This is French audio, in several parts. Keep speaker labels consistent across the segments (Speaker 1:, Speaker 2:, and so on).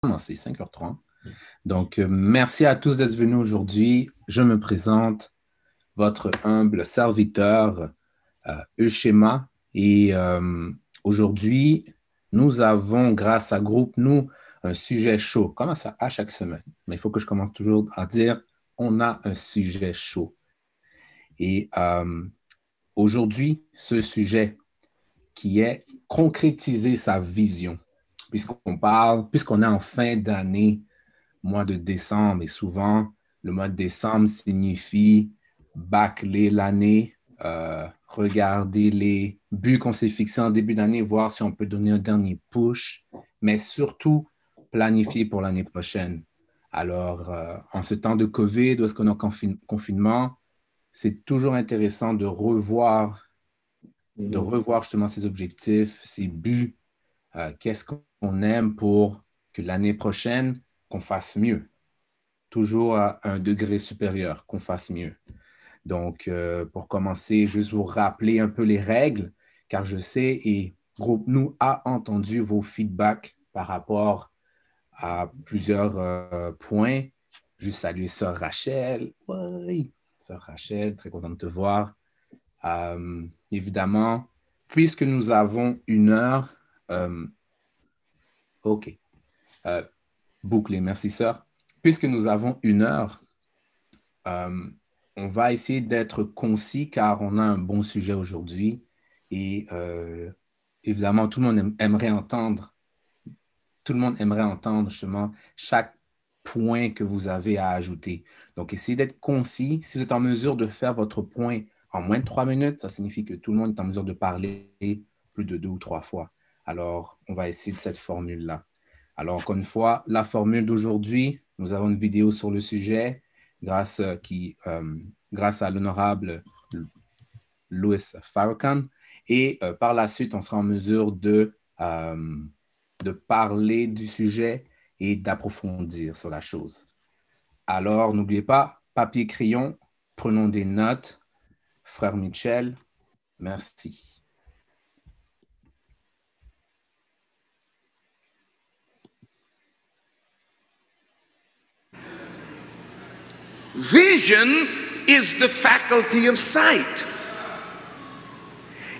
Speaker 1: commencer, 5h30. Donc, euh, merci à tous d'être venus aujourd'hui. Je me présente, votre humble serviteur, euh. Et euh, aujourd'hui, nous avons, grâce à Groupe Nous, un sujet chaud. Comment ça à chaque semaine? Mais il faut que je commence toujours à dire, on a un sujet chaud. Et euh, aujourd'hui, ce sujet qui est concrétiser sa vision puisqu'on parle, puisqu'on est en fin d'année, mois de décembre, et souvent, le mois de décembre signifie bâcler l'année, euh, regarder les buts qu'on s'est fixés en début d'année, voir si on peut donner un dernier push, mais surtout planifier pour l'année prochaine. Alors, euh, en ce temps de COVID, où est-ce qu'on est en confinement, c'est toujours intéressant de revoir, de revoir justement ses objectifs, ses buts, euh, qu'est-ce qu'on aime pour que l'année prochaine, qu'on fasse mieux? Toujours à un degré supérieur, qu'on fasse mieux. Donc, euh, pour commencer, juste vous rappeler un peu les règles, car je sais et Groupe Nous a entendu vos feedbacks par rapport à plusieurs euh, points. Juste saluer Sœur Rachel. Oui, Sœur Rachel, très content de te voir. évidemment, puisque nous avons une heure, euh, OK. Euh, bouclé. Merci, sœur. Puisque nous avons une heure, euh, on va essayer d'être concis car on a un bon sujet aujourd'hui et évidemment, tout le monde aimerait entendre, tout le monde aimerait entendre justement chaque point que vous avez à ajouter. Donc, essayez d'être concis. Si vous êtes en mesure de faire votre point en moins de trois minutes, ça signifie que tout le monde est en mesure de parler plus de deux ou trois fois. Alors, on va essayer de cette formule-là. Alors, encore une fois, la formule d'aujourd'hui, nous avons une vidéo sur le sujet grâce, euh, qui, euh, grâce à l'honorable Louis Farrakhan. Et euh, par la suite, on sera en mesure de, de parler du sujet et d'approfondir sur la chose. Alors, n'oubliez pas, papier, crayon, prenons des notes. Frère Michel, merci.
Speaker 2: Vision is the faculty of sight.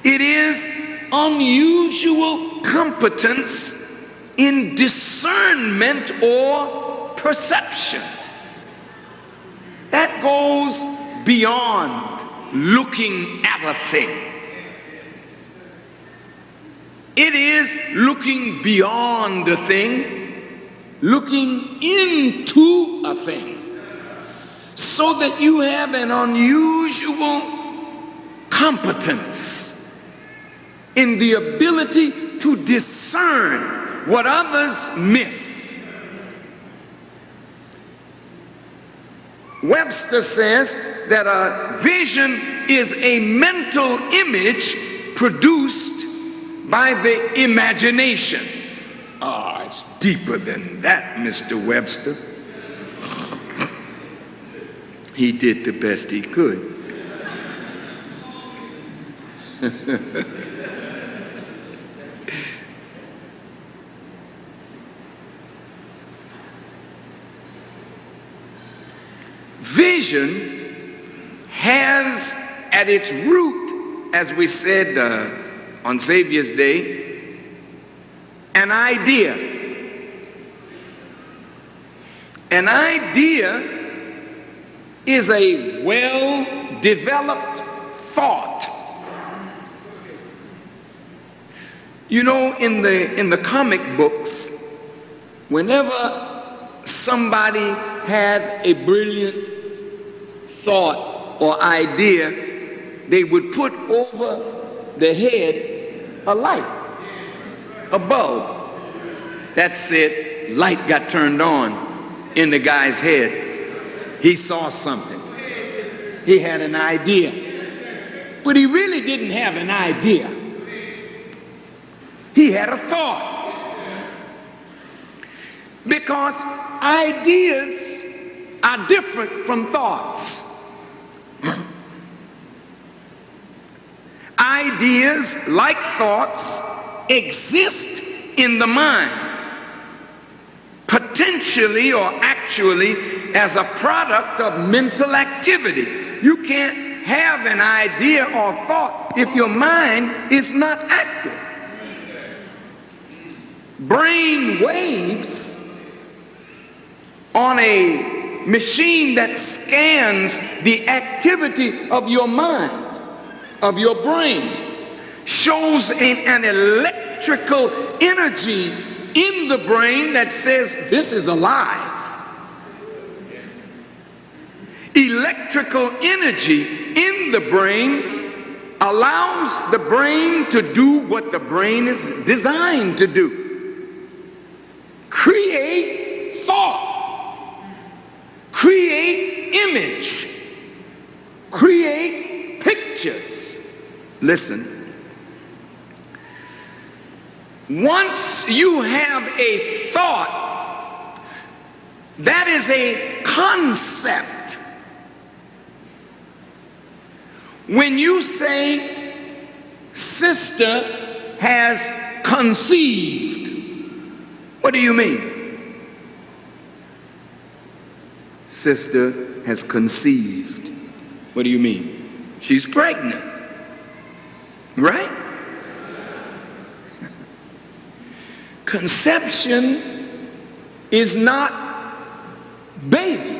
Speaker 2: It is unusual competence in discernment or perception. That goes beyond looking at a thing. It is looking beyond a thing, looking into a thing so that you have an unusual competence in the ability to discern what others miss. Webster says that a vision is a mental image produced by the imagination. Ah, oh, it's deeper than that, Mr. Webster. He did the best he could. Vision has at its root, as we said uh, on Xavier's Day, an idea. An idea is a well developed thought. You know, in the, in the comic books, whenever somebody had a brilliant thought or idea, they would put over the head a light, a bulb. That's it, light got turned on in the guy's head. He saw something. He had an idea. But he really didn't have an idea. He had a thought. Because ideas are different from thoughts. ideas, like thoughts, exist in the mind potentially or actually as a product of mental activity. You can't have an idea or thought if your mind is not active. Brain waves on a machine that scans the activity of your mind, of your brain, shows an, an electrical energy in the brain that says this is alive. Electrical energy in the brain allows the brain to do what the brain is designed to do create thought, create image, create pictures. Listen once you have a thought, that is a concept. When you say, sister has conceived, what do you mean? Sister has conceived. What do you mean? She's pregnant. Right? Conception is not baby.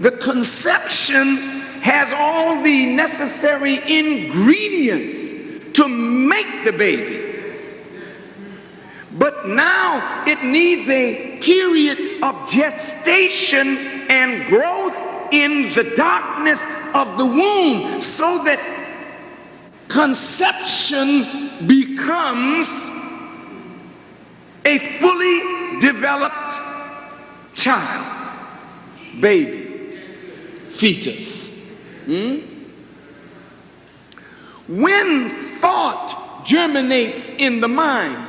Speaker 2: The conception has all the necessary ingredients to make the baby. But now it needs a period of gestation and growth in the darkness of the womb so that conception becomes a fully developed child, baby, fetus. Hmm? When thought germinates in the mind,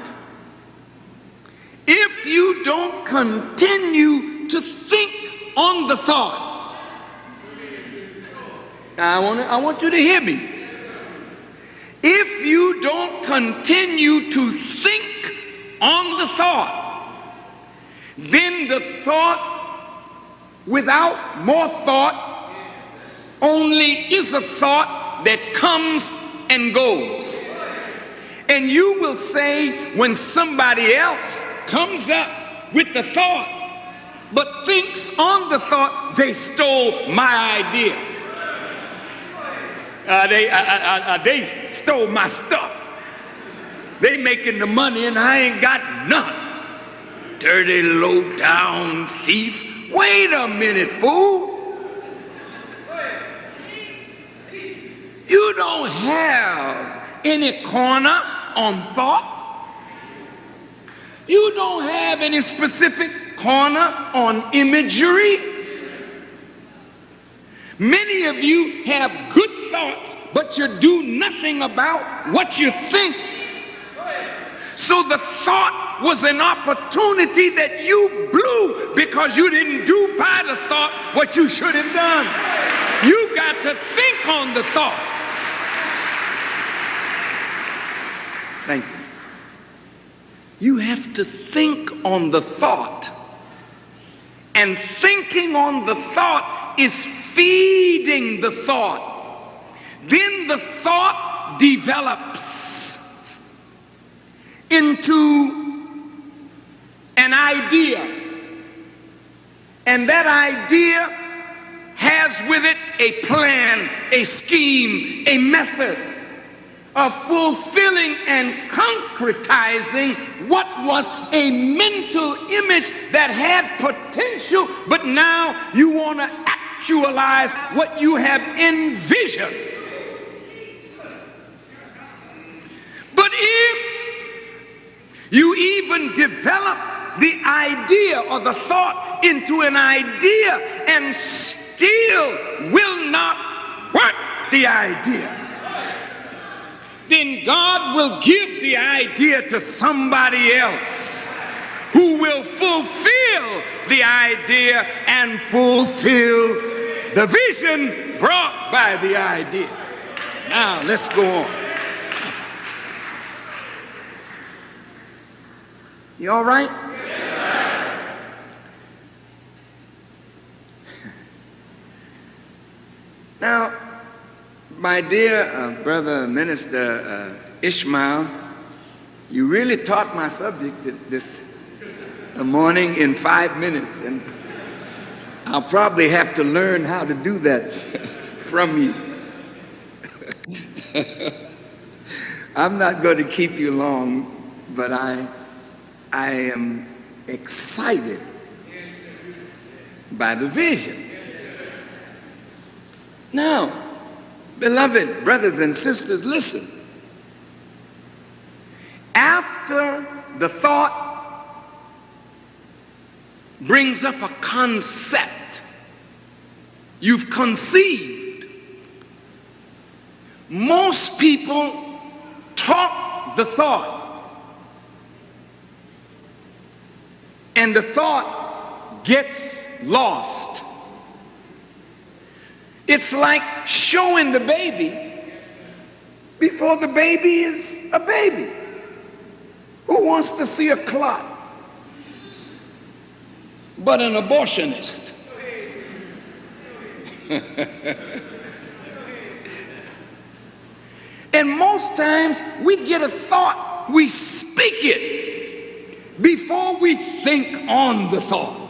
Speaker 2: if you don't continue to think on the thought, I want, I want you to hear me. If you don't continue to think on the thought, then the thought without more thought only is a thought that comes and goes. And you will say when somebody else comes up with the thought, but thinks on the thought, they stole my idea. Uh, they, uh, uh, uh, they stole my stuff. They making the money and I ain't got none. Dirty, low down thief. Wait a minute, fool. You don't have any corner on thought. You don't have any specific corner on imagery. Many of you have good thoughts, but you do nothing about what you think. So the thought was an opportunity that you blew because you didn't do by the thought what you should have done. You got to think on the thought. Thank you. You have to think on the thought. And thinking on the thought is feeding the thought. Then the thought develops into an idea. And that idea has with it a plan, a scheme, a method of fulfilling and concretizing what was a mental image that had potential, but now you want to actualize what you have envisioned. But if you even develop the idea or the thought into an idea and still will not work the idea, then God will give the idea to somebody else who will fulfill the idea and fulfill the vision brought by the idea. Now, let's go on. You all right? Yes, now, my dear uh, brother minister uh, Ishmael, you really taught my subject this, this morning in five minutes, and I'll probably have to learn how to do that from you. I'm not going to keep you long, but I, I am excited by the vision. Now, beloved brothers and sisters, listen. After the thought brings up a concept you've conceived. Most people talk the thought, and the thought gets lost. It's like showing the baby before the baby is a baby. Who wants to see a clot? but an abortionist. and most times we get a thought, we speak it before we think on the thought.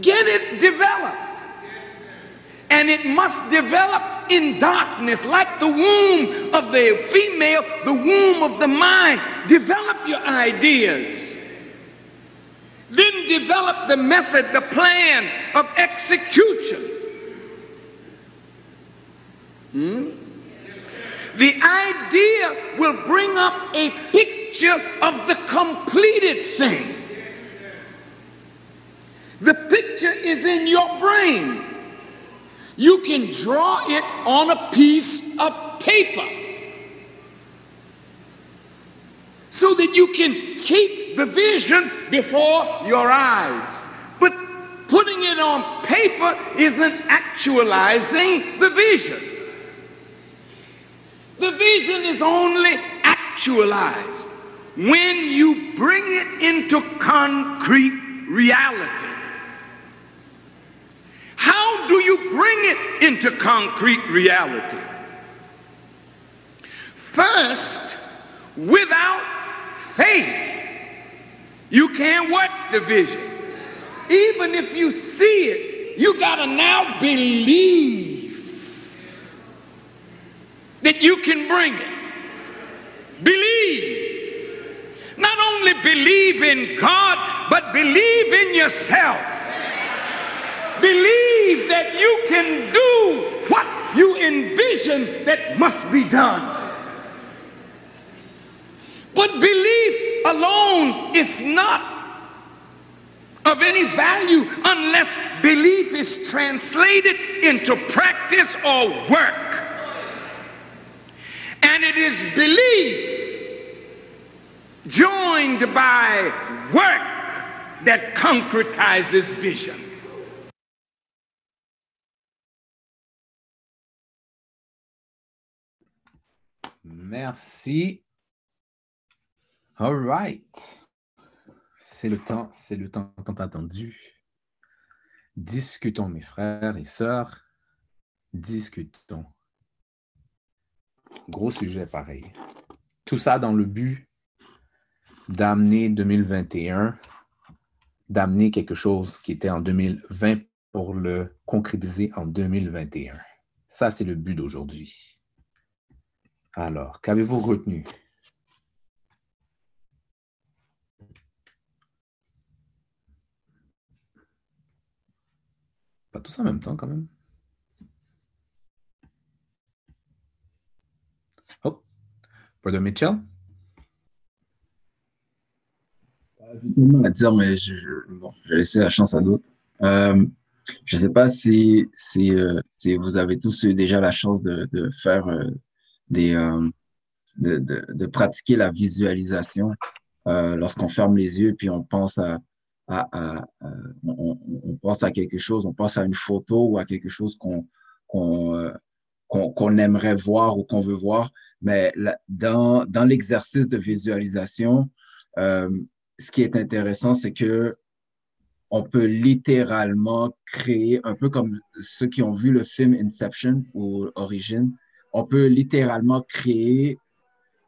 Speaker 2: Get it developed. And it must develop in darkness, like the womb of the female, the womb of the mind. Develop your ideas. Then develop the method, the plan of execution. Hmm? The idea will bring up a picture of the completed thing. The picture is in your brain. You can draw it on a piece of paper so that you can keep the vision before your eyes. But putting it on paper isn't actualizing the vision. The vision is only actualized when you bring it into concrete reality. How do you bring it into concrete reality? First, without faith, you can't what division. Even if you see it, you got to now believe that you can bring it. Believe. Not only believe in God, but believe in yourself. Believe that you can do what you envision that must be done. But belief alone is not of any value unless belief is translated into practice or work. And it is belief joined by work that concretizes vision.
Speaker 1: Merci. All right. C'est le temps, c'est le temps tant attendu. Discutons, mes frères et sœurs. Discutons. Gros sujet pareil. Tout ça dans le but d'amener 2021, d'amener quelque chose qui était en 2020 pour le concrétiser en 2021. Ça, c'est le but d'aujourd'hui. Alors, qu'avez-vous retenu? Pas tous en même temps, quand même. Oh, Brother Mitchell?
Speaker 3: À dire, mais je, vais laisser la chance à d'autres. Euh, je ne sais pas si, euh, si, vous avez tous eu déjà la chance de, faire euh, des, de, de, pratiquer la visualisation lorsqu'on ferme les yeux puis on pense à, à, on, pense à quelque chose, on pense à une photo ou à quelque chose qu'on qu'on euh, qu'on aimerait voir ou qu'on veut voir. Mais dans, dans l'exercice de visualisation, euh, ce qui est intéressant, c'est que on peut littéralement créer, un peu comme ceux qui ont vu le film Inception ou Origin, on peut littéralement créer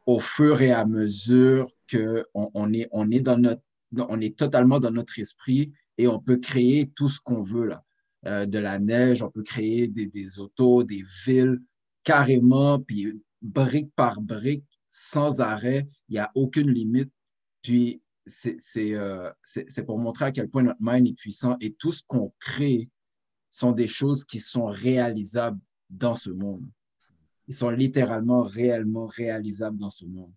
Speaker 3: au fur et à mesure que on, est, on, est totalement dans notre esprit et on peut créer tout ce qu'on veut là. Euh, de la neige, on peut créer des, des autos, des villes, carrément, puis brique par brique, sans arrêt, il n'y a aucune limite. Puis euh, c'est pour montrer à quel point notre mind est puissant et tout ce qu'on crée sont des choses qui sont réalisables dans ce monde. Ils sont littéralement, réellement réalisables dans ce monde.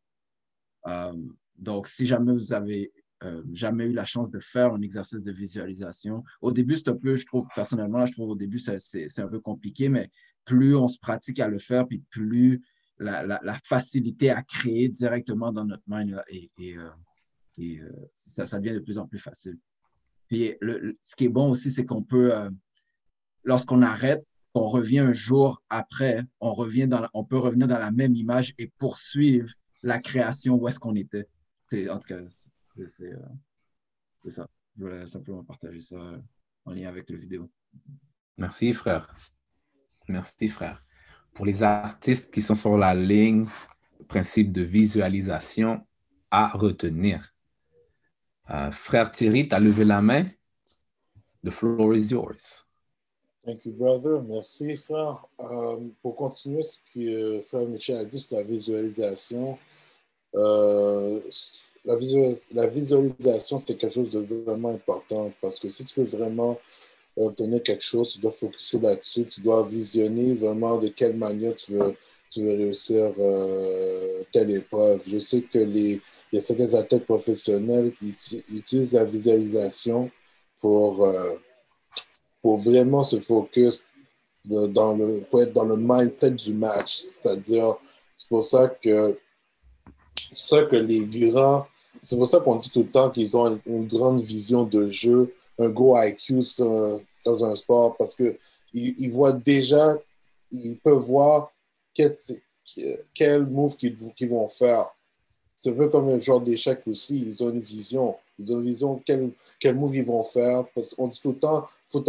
Speaker 3: Euh, donc, si jamais vous avez euh, jamais eu la chance de faire un exercice de visualisation, au début, c'est un peu, je trouve, personnellement, je trouve au début, c'est un peu compliqué, mais plus on se pratique à le faire, puis plus la, facilité à créer directement dans notre mind et, euh, ça, devient de plus en plus facile. Puis ce qui est bon aussi, c'est qu'on peut, lorsqu'on arrête, on revient un jour après, on, peut revenir dans la même image et poursuivre la création où est-ce qu'on était. En tout cas, c'est ça. Je voulais simplement partager ça en lien avec la vidéo.
Speaker 1: Merci, frère. Merci, frère. Pour les artistes qui sont sur la ligne, principe de visualisation à retenir. Euh, frère Thierry, tu as levé la main? The floor is yours.
Speaker 4: Thank you, brother. Merci, frère. Euh, pour continuer ce que frère Michel a dit sur la visualisation, euh, la, visualisation, c'est quelque chose de vraiment important parce que si tu veux vraiment obtenir quelque chose, tu dois focuser là-dessus, tu dois visionner vraiment de quelle manière tu veux, tu veux réussir euh, telle épreuve. Je sais que les, il y a athlètes professionnels qui utilisent la visualisation pour, euh, pour vraiment se focus dans le, pour être dans le mindset du match. C'est-à-dire, c'est pour ça que c'est pour ça que les grands, c'est pour ça qu'on dit tout le temps qu'ils ont une grande vision de jeu un go IQ dans un sport parce qu'ils ils voient déjà, ils peuvent voir quel move qu'ils vont faire. C'est un peu comme un genre d'échec aussi. Ils ont une vision. Ils ont une vision quel, quel move ils vont faire. Parce qu'on dit tout le temps, faut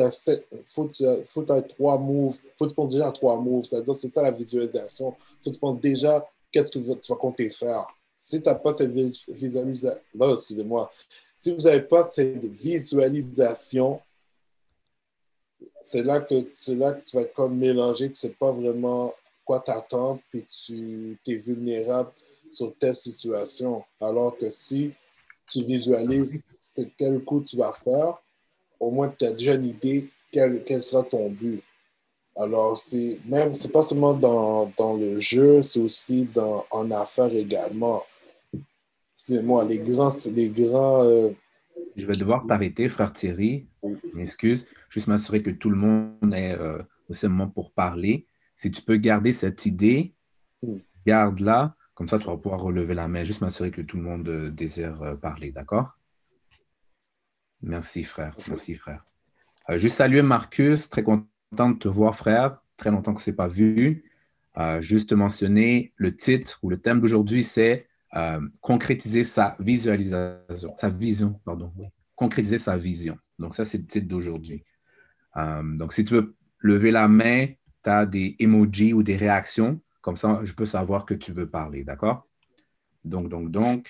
Speaker 4: faut, trois moves. Faut te prendre déjà trois moves. C'est-à-dire, c'est ça la visualisation. Faut te prendre déjà qu'est-ce que tu vas compter faire. Si tu n'as pas cette visualisation, excusez-moi, si vous n'avez pas cette visualisation, c'est là, que, là que tu vas être comme mélangé, tu ne sais pas vraiment quoi t'attendre, puis tu es vulnérable sur telle situation. Alors que si tu visualises c'est quel coup tu vas faire, au moins tu as déjà une idée quel, quel sera ton but. Alors, c'est même, c'est pas seulement dans, dans le jeu, c'est aussi dans, en affaires également moi les grands. Les grands euh,
Speaker 1: Je vais devoir t'arrêter, frère Thierry. Oui. M'excuse. Juste m'assurer que tout le monde est euh, au moment pour parler. Si tu peux garder cette idée, garde-la. Comme ça, tu vas pouvoir relever la main. Juste m'assurer que tout le monde euh, désire parler. D'accord? Merci, frère. Merci, frère. juste saluer Marcus. Très content de te voir, frère. Très longtemps que ce n'est pas vu. juste mentionner le titre ou le thème d'aujourd'hui, c'est euh, concrétiser sa visualisation, sa vision, pardon, concrétiser sa vision. Donc, ça, c'est le titre d'aujourd'hui. Euh, donc, si tu veux lever la main, tu as des emojis ou des réactions. Comme ça, je peux savoir que tu veux parler, d'accord? Donc, donc, donc,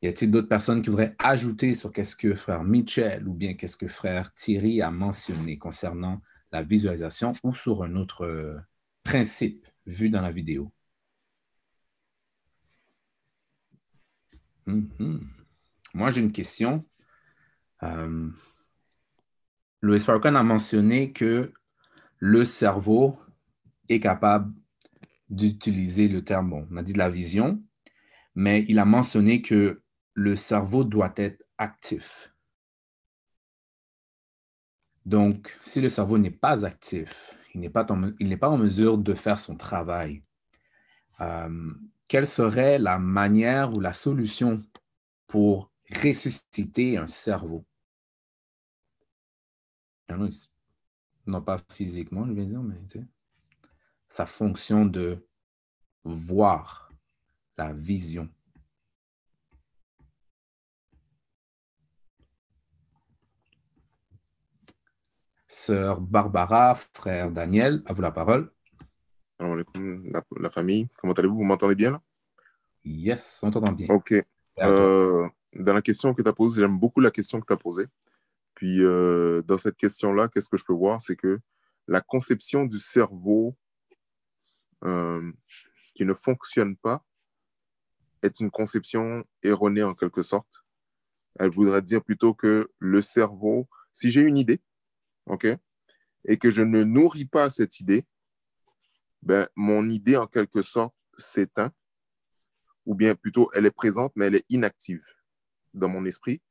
Speaker 1: y a-t-il d'autres personnes qui voudraient ajouter sur qu'est-ce que frère Mitchell ou bien qu'est-ce que frère Thierry a mentionné concernant la visualisation ou sur un autre euh, principe vu dans la vidéo? Mhm. Moi, j'ai une question. Euh, Louis Farrakhan a mentionné que le cerveau est capable d'utiliser le terme, bon, on a dit de la vision, mais il a mentionné que le cerveau doit être actif. Donc, si le cerveau n'est pas actif, il n'est pas, pas, en mesure de faire son travail. Euh, quelle serait la manière ou la solution pour ressusciter un cerveau? Non, pas physiquement, je vais dire, mais ça fonctionne de voir la vision. Sœur Barbara, frère Daniel, à vous la parole.
Speaker 5: La, la famille, comment allez-vous? Vous m'entendez bien là?
Speaker 1: Yes, on t'entend bien.
Speaker 5: Ok. Euh, dans la question que tu as posée, j'aime beaucoup la question que tu as posée. Puis, euh, dans cette question-là, qu'est-ce que je peux voir? C'est que la conception du cerveau euh, qui ne fonctionne pas est une conception erronée en quelque sorte. Elle voudrait dire plutôt que le cerveau, si j'ai une idée, OK, et que je ne nourris pas cette idée, ben, mon idée en quelque sorte s'éteint, ou bien plutôt elle est présente, mais elle est inactive dans mon esprit.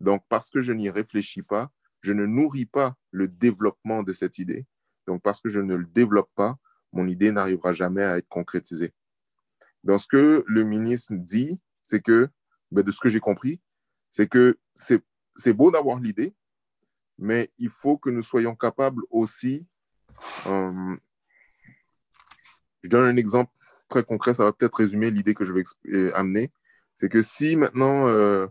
Speaker 5: Donc, parce que je n'y réfléchis pas, je ne nourris pas le développement de cette idée. Donc, parce que je ne le développe pas, mon idée n'arrivera jamais à être concrétisée. Dans ce que le ministre dit, c'est que, ben, de ce que j'ai compris, c'est que c'est beau d'avoir l'idée, mais il faut que nous soyons capables aussi. Euh, je donne un exemple très concret, ça va peut-être résumer l'idée que je vais euh, amener. C'est que si maintenant euh,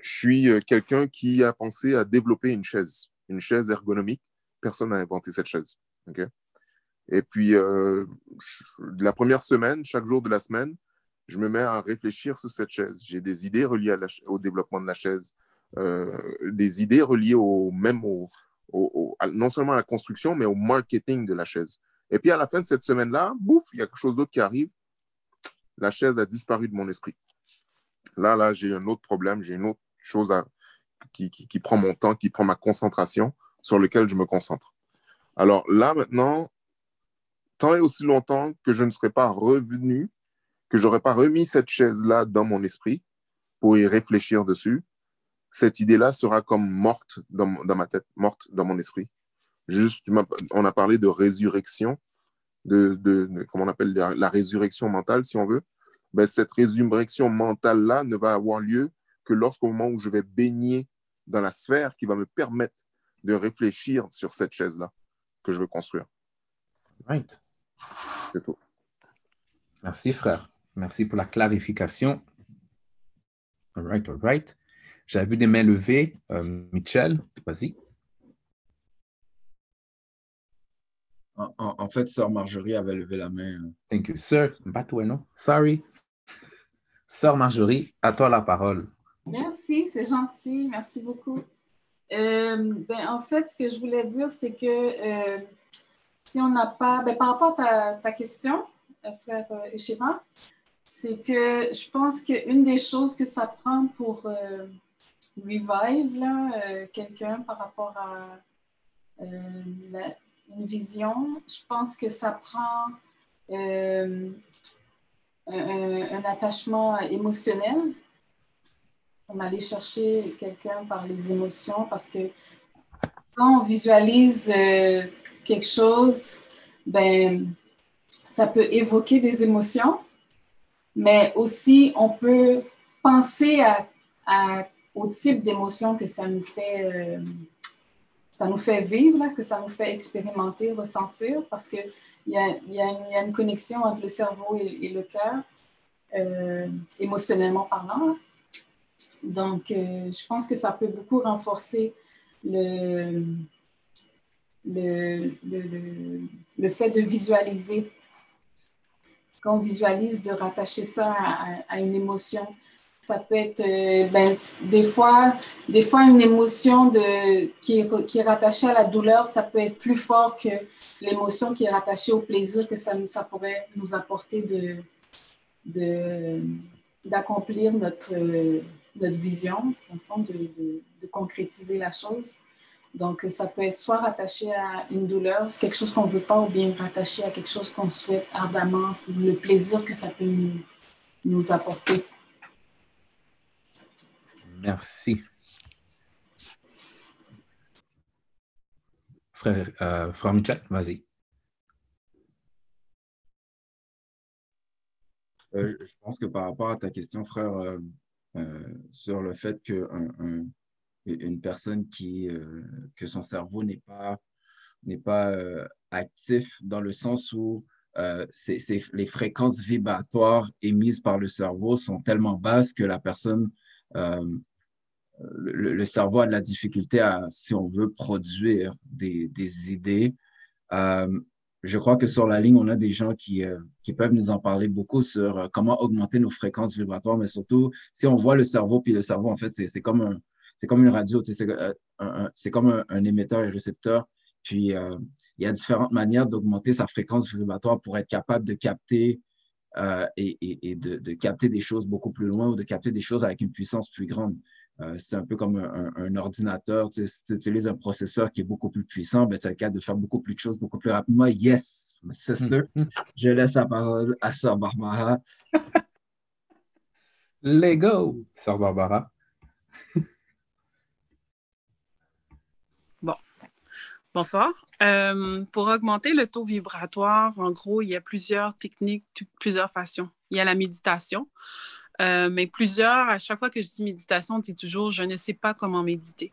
Speaker 5: je suis quelqu'un qui a pensé à développer une chaise, une chaise ergonomique, personne n'a inventé cette chaise. Et puis, la première semaine, chaque jour de la semaine, je me mets à réfléchir sur cette chaise. J'ai des idées reliées au développement de la chaise. Euh, des idées reliées au même au, non seulement à la construction, mais au marketing de la chaise. Et puis à la fin de cette semaine-là, bouf, il y a quelque chose d'autre qui arrive. La chaise a disparu de mon esprit. Là, là, j'ai un autre problème, j'ai une autre chose qui, qui, prend mon temps, qui prend ma concentration, sur lequel je me concentre. Alors là, maintenant, tant et aussi longtemps que je ne serai pas revenu, que je n'aurai pas remis cette chaise-là dans mon esprit pour y réfléchir dessus, cette idée-là sera comme morte dans, ma tête, morte dans mon esprit. Juste, on a parlé de résurrection, de, comment on appelle la, résurrection mentale, si on veut. Ben, cette résurrection mentale-là ne va avoir lieu que lorsqu'au moment où je vais baigner dans la sphère qui va me permettre de réfléchir sur cette chaise-là que je veux construire.
Speaker 1: Right.
Speaker 5: C'est tout.
Speaker 1: Merci, frère. Merci pour la clarification. All right, all right. J'avais vu des mains levées. Euh, Michel, vas-y.
Speaker 3: En, fait, Sœur Marjorie avait levé la main. Euh.
Speaker 1: Thank you, sir. Sorry. Sœur Marjorie, à toi la parole.
Speaker 6: Merci, c'est gentil. Merci beaucoup. Euh, ben, en fait, ce que je voulais dire, c'est que si on n'a pas, ben, par rapport à ta, question, frère Echeva, c'est que je pense qu'une des choses que ça prend pour revive euh, quelqu'un par rapport à euh, une vision. Je pense que ça prend euh, un, attachement émotionnel. On aller chercher quelqu'un par les émotions parce que quand on visualise quelque chose, ben, ça peut évoquer des émotions, mais aussi on peut penser à, au type d'émotion que ça nous fait, euh, ça nous fait vivre, que ça nous fait expérimenter, ressentir, parce qu'il y a, y, a une connexion entre le cerveau et, le cœur, euh, émotionnellement parlant. Donc, euh, je pense que ça peut beaucoup renforcer le, le, le, le fait de visualiser. Quand visualise, de rattacher ça à une émotion ça peut être euh, ben, des, fois, des fois une émotion de, qui, est, qui est rattachée à la douleur, ça peut être plus fort que l'émotion qui est rattachée au plaisir que ça, ça pourrait nous apporter de, de, d'accomplir notre, notre vision, en fond, de, de, concrétiser la chose. Donc, ça peut être soit rattaché à une douleur, c'est quelque chose qu'on ne veut pas, ou bien rattaché à quelque chose qu'on souhaite ardemment, le plaisir que ça peut nous, nous apporter.
Speaker 1: Merci. Frère, euh, frère Michel, vas-y.
Speaker 3: Euh, je pense que par rapport à ta question, frère, euh, euh, sur le fait qu'une une personne qui, que son cerveau n'est pas, n'est pas actif dans le sens où euh, les fréquences vibratoires émises par le cerveau sont tellement basses que la personne, euh, le, cerveau a de la difficulté à, si on veut, produire des, des idées. Euh, je crois que sur la ligne, on a des gens qui, qui peuvent nous en parler beaucoup sur comment augmenter nos fréquences vibratoires, mais surtout, si on voit le cerveau, puis le cerveau, en fait, c'est comme, un, comme une radio, c'est comme un, un, émetteur et récepteur. Puis, il y a différentes manières d'augmenter sa fréquence vibratoire pour être capable de capter euh, et, de, capter des choses beaucoup plus loin ou de capter des choses avec une puissance plus grande. Euh, c'est un peu comme un, ordinateur. si tu utilises un processeur qui est beaucoup plus puissant, ben, tu es capable de faire beaucoup plus de choses beaucoup plus rapidement. Yes, sister. Je laisse la parole à Sœur Barbara.
Speaker 1: Lego, Sœur Barbara.
Speaker 7: bon. Bonsoir. Euh, pour augmenter le taux vibratoire, en gros, il y a plusieurs techniques, plusieurs façons. Il y a la méditation, euh, mais plusieurs, à chaque fois que je dis méditation, on dit toujours, je ne sais pas comment méditer.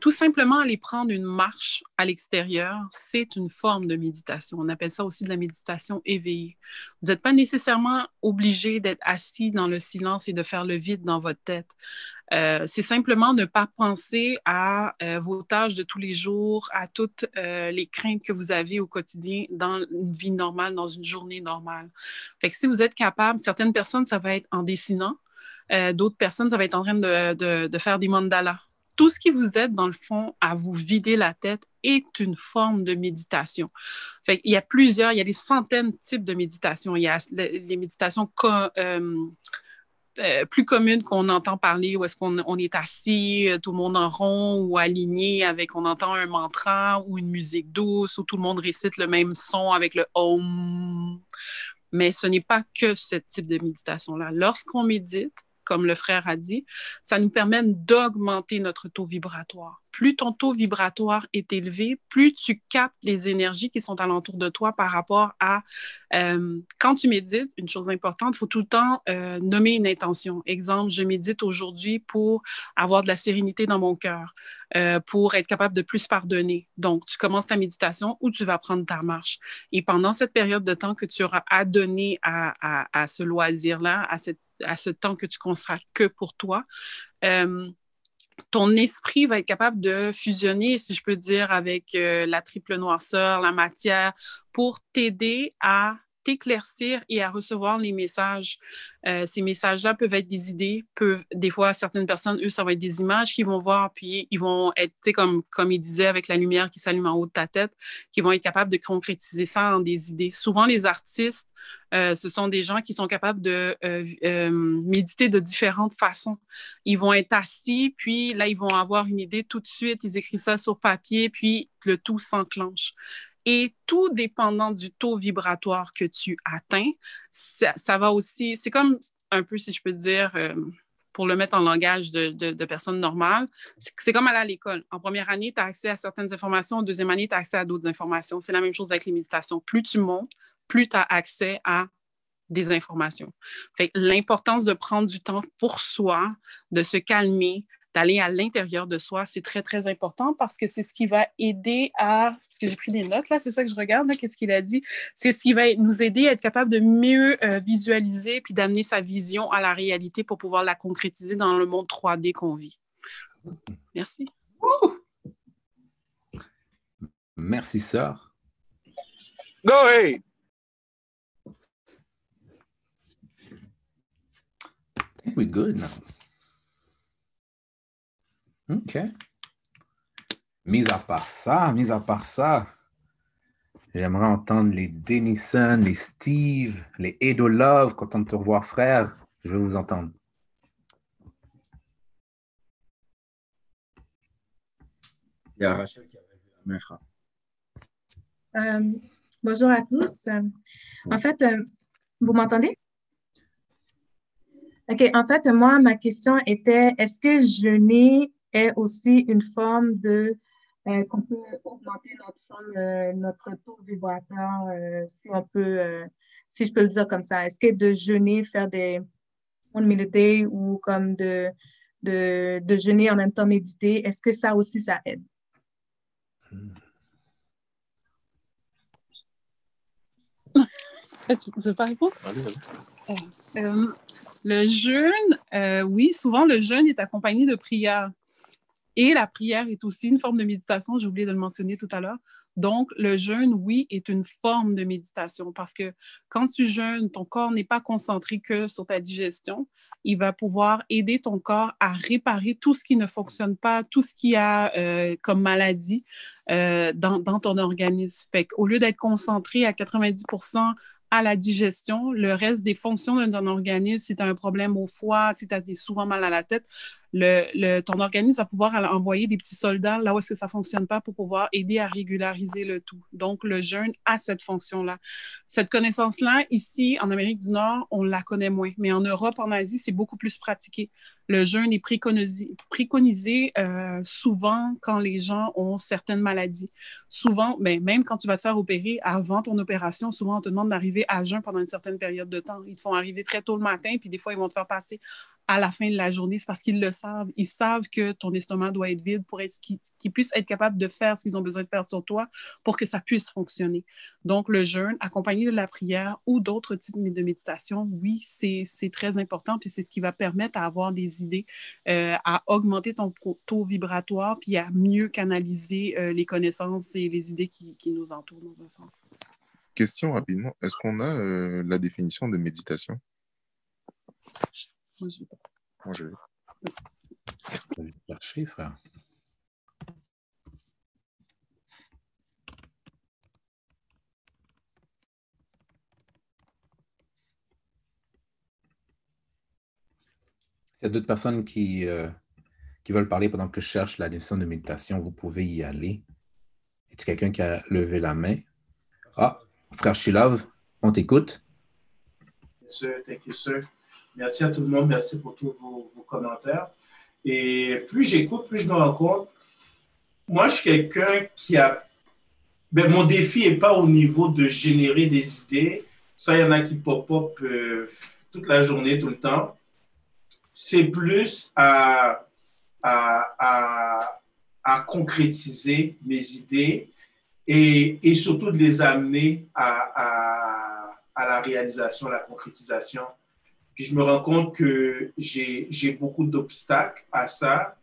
Speaker 7: Tout simplement aller prendre une marche à l'extérieur, c'est une forme de méditation. On appelle ça aussi de la méditation éveillée. Vous n'êtes pas nécessairement obligé d'être assis dans le silence et de faire le vide dans votre tête. Euh, c'est simplement ne pas penser à euh, vos tâches de tous les jours, à toutes euh, les craintes que vous avez au quotidien dans une vie normale, dans une journée normale. Fait que si vous êtes capable, certaines personnes, ça va être en dessinant, d'autres personnes, ça va être en train de, de faire des mandalas tout ce qui vous aide, dans le fond, à vous vider la tête est une forme de méditation. Il y a plusieurs, il y a des centaines de types de méditation. Il y a les méditations euh, euh, plus communes qu'on entend parler, où est-ce qu'on on est assis, euh, tout le monde en rond ou aligné avec, on entend un mantra ou une musique douce, où tout le monde récite le même son avec le Om. Mais ce n'est pas que ce type de méditation-là. Lorsqu'on médite, comme le frère a dit, ça nous permet d'augmenter notre taux vibratoire. Plus ton taux vibratoire est élevé, plus tu captes les énergies qui sont alentour de toi par rapport à euh, quand tu médites, une chose importante, il faut tout le temps euh, nommer une intention. Exemple, je médite aujourd'hui pour avoir de la sérénité dans mon cœur, euh, pour être capable de plus pardonner. Donc, tu commences ta méditation ou tu vas prendre ta marche. Et pendant cette période de temps que tu auras à donner à, à, à ce loisir-là, à cette à ce temps que tu consacres que pour toi, euh, ton esprit va être capable de fusionner, si je peux dire, avec euh, la triple noirceur, la matière, pour t'aider à t'éclaircir et à recevoir les messages. Euh, ces messages-là peuvent être des idées, peuvent, des fois, certaines personnes, eux, ça va être des images qu'ils vont voir, puis ils vont être, comme, comme il disait, avec la lumière qui s'allume en haut de ta tête, qui vont être capables de concrétiser ça en des idées. Souvent, les artistes, euh, ce sont des gens qui sont capables de euh, méditer de différentes façons. Ils vont être assis, puis là, ils vont avoir une idée tout de suite, ils écrivent ça sur papier, puis le tout s'enclenche. Et tout dépendant du taux vibratoire que tu atteins, ça, va aussi, c'est comme un peu, si je peux dire, euh, pour le mettre en langage de, personnes normales, c'est comme aller à l'école. En première année, tu as accès à certaines informations. En deuxième année, tu as accès à d'autres informations. C'est la même chose avec les méditations. Plus tu montes, plus tu as accès à des informations. l'importance de prendre du temps pour soi, de se calmer, d'aller à l'intérieur de soi, c'est très, très important parce que c'est ce qui va aider à, parce que j'ai pris des notes là, c'est ça que je regarde, qu'est-ce qu'il a dit, c'est ce qui va nous aider à être capable de mieux euh, visualiser puis d'amener sa vision à la réalité pour pouvoir la concrétiser dans le monde 3D qu'on vit. Merci.
Speaker 1: Merci, sœur.
Speaker 5: Go ahead.
Speaker 1: I think we're good now. OK. Mis à part ça, mis à part ça, j'aimerais entendre les Denison, les Steve, les Edo Love, content de te revoir, frère. Je veux vous entendre.
Speaker 3: Il y a Rachel qui avait vu la main, frère.
Speaker 8: Euh, bonjour à tous. En fait, euh, vous m'entendez? OK. En fait, moi, ma question était est-ce que je n'ai est aussi une forme de euh, qu'on peut augmenter notre, euh, notre taux vibratoire, euh, si on peut, si je peux le dire comme ça. Est-ce que de jeûner, faire des méditer ou comme de, de, de jeûner en même temps méditer, est-ce que ça aussi, ça aide?
Speaker 7: Tu ne veux pas répondre? Euh, le jeûne, oui, souvent le jeûne est accompagné de prière. Et la prière est aussi une forme de méditation, j'ai oublié de le mentionner tout à l'heure. Donc, le jeûne, oui, est une forme de méditation parce que quand tu jeûnes, ton corps n'est pas concentré que sur ta digestion. Il va pouvoir aider ton corps à réparer tout ce qui ne fonctionne pas, tout ce qui a euh, comme maladie euh, dans, ton organisme. Au lieu d'être concentré à 90% à la digestion, le reste des fonctions de ton organisme, si tu as un problème au foie, si tu as souvent mal à la tête, le, ton organisme va pouvoir envoyer des petits soldats là où est-ce que ça ne fonctionne pas pour pouvoir aider à régulariser le tout. Donc, le jeûne a cette fonction-là. Cette connaissance-là, ici, en Amérique du Nord, on la connaît moins, mais en Europe, en Asie, c'est beaucoup plus pratiqué. Le jeûne est préconisé, préconisé euh, souvent quand les gens ont certaines maladies. Souvent, ben, même quand tu vas te faire opérer, avant ton opération, souvent, on te demande d'arriver à jeûn pendant une certaine période de temps. Ils te font arriver très tôt le matin, puis des fois, ils vont te faire passer à la fin de la journée. C'est parce qu'ils le savent. Ils savent que ton estomac doit être vide pour qu'ils puissent être capables de faire ce qu'ils ont besoin de faire sur toi pour que ça puisse fonctionner. Donc, le jeûne, accompagné de la prière ou d'autres types de méditation, oui, c'est très important. Puis c'est ce qui va permettre à avoir des idées, euh, à augmenter ton taux vibratoire, puis à mieux canaliser euh, les connaissances et les idées qui, nous entourent dans un sens.
Speaker 5: Question rapidement. Est-ce qu'on a euh, la définition de méditation?
Speaker 7: Moi, je l'ai pas.
Speaker 5: Moi, je l'ai.
Speaker 1: Je vais chercher, frère. S'il y a d'autres personnes qui, euh, qui veulent parler pendant que je cherche la définition de méditation, vous pouvez y aller. Est-ce quelqu'un qui a levé la main? Ah, frère Shilov, on t'écoute.
Speaker 9: Yes, sir. Thank you, sir. Merci à tout le monde. Merci pour tous vos, commentaires. Et plus j'écoute, plus je me rends compte. Moi, je suis quelqu'un qui a. Ben, mon défi n'est pas au niveau de générer des idées. Ça, il y en a qui pop-up euh, toute la journée, tout le temps. C'est plus à, à, à, concrétiser mes idées et, et, surtout de les amener à, à la réalisation, à la concrétisation puis je me rends compte que j'ai beaucoup d'obstacles à ça.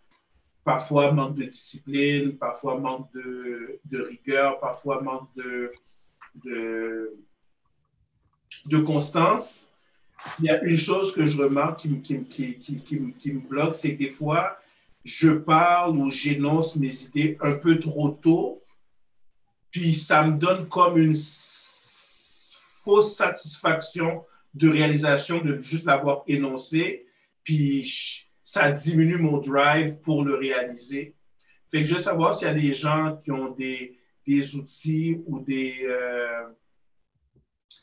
Speaker 9: Parfois manque de discipline, parfois manque de, rigueur, parfois manque de, constance. Il y a une chose que je remarque qui, qui me bloque, c'est que des fois, je parle ou j'énonce mes idées un peu trop tôt, puis ça me donne comme une fausse satisfaction de réalisation de juste l'avoir énoncé, puis ça diminue mon drive pour le réaliser. Fait que je veux savoir s'il y a des gens qui ont des, des outils ou des, euh,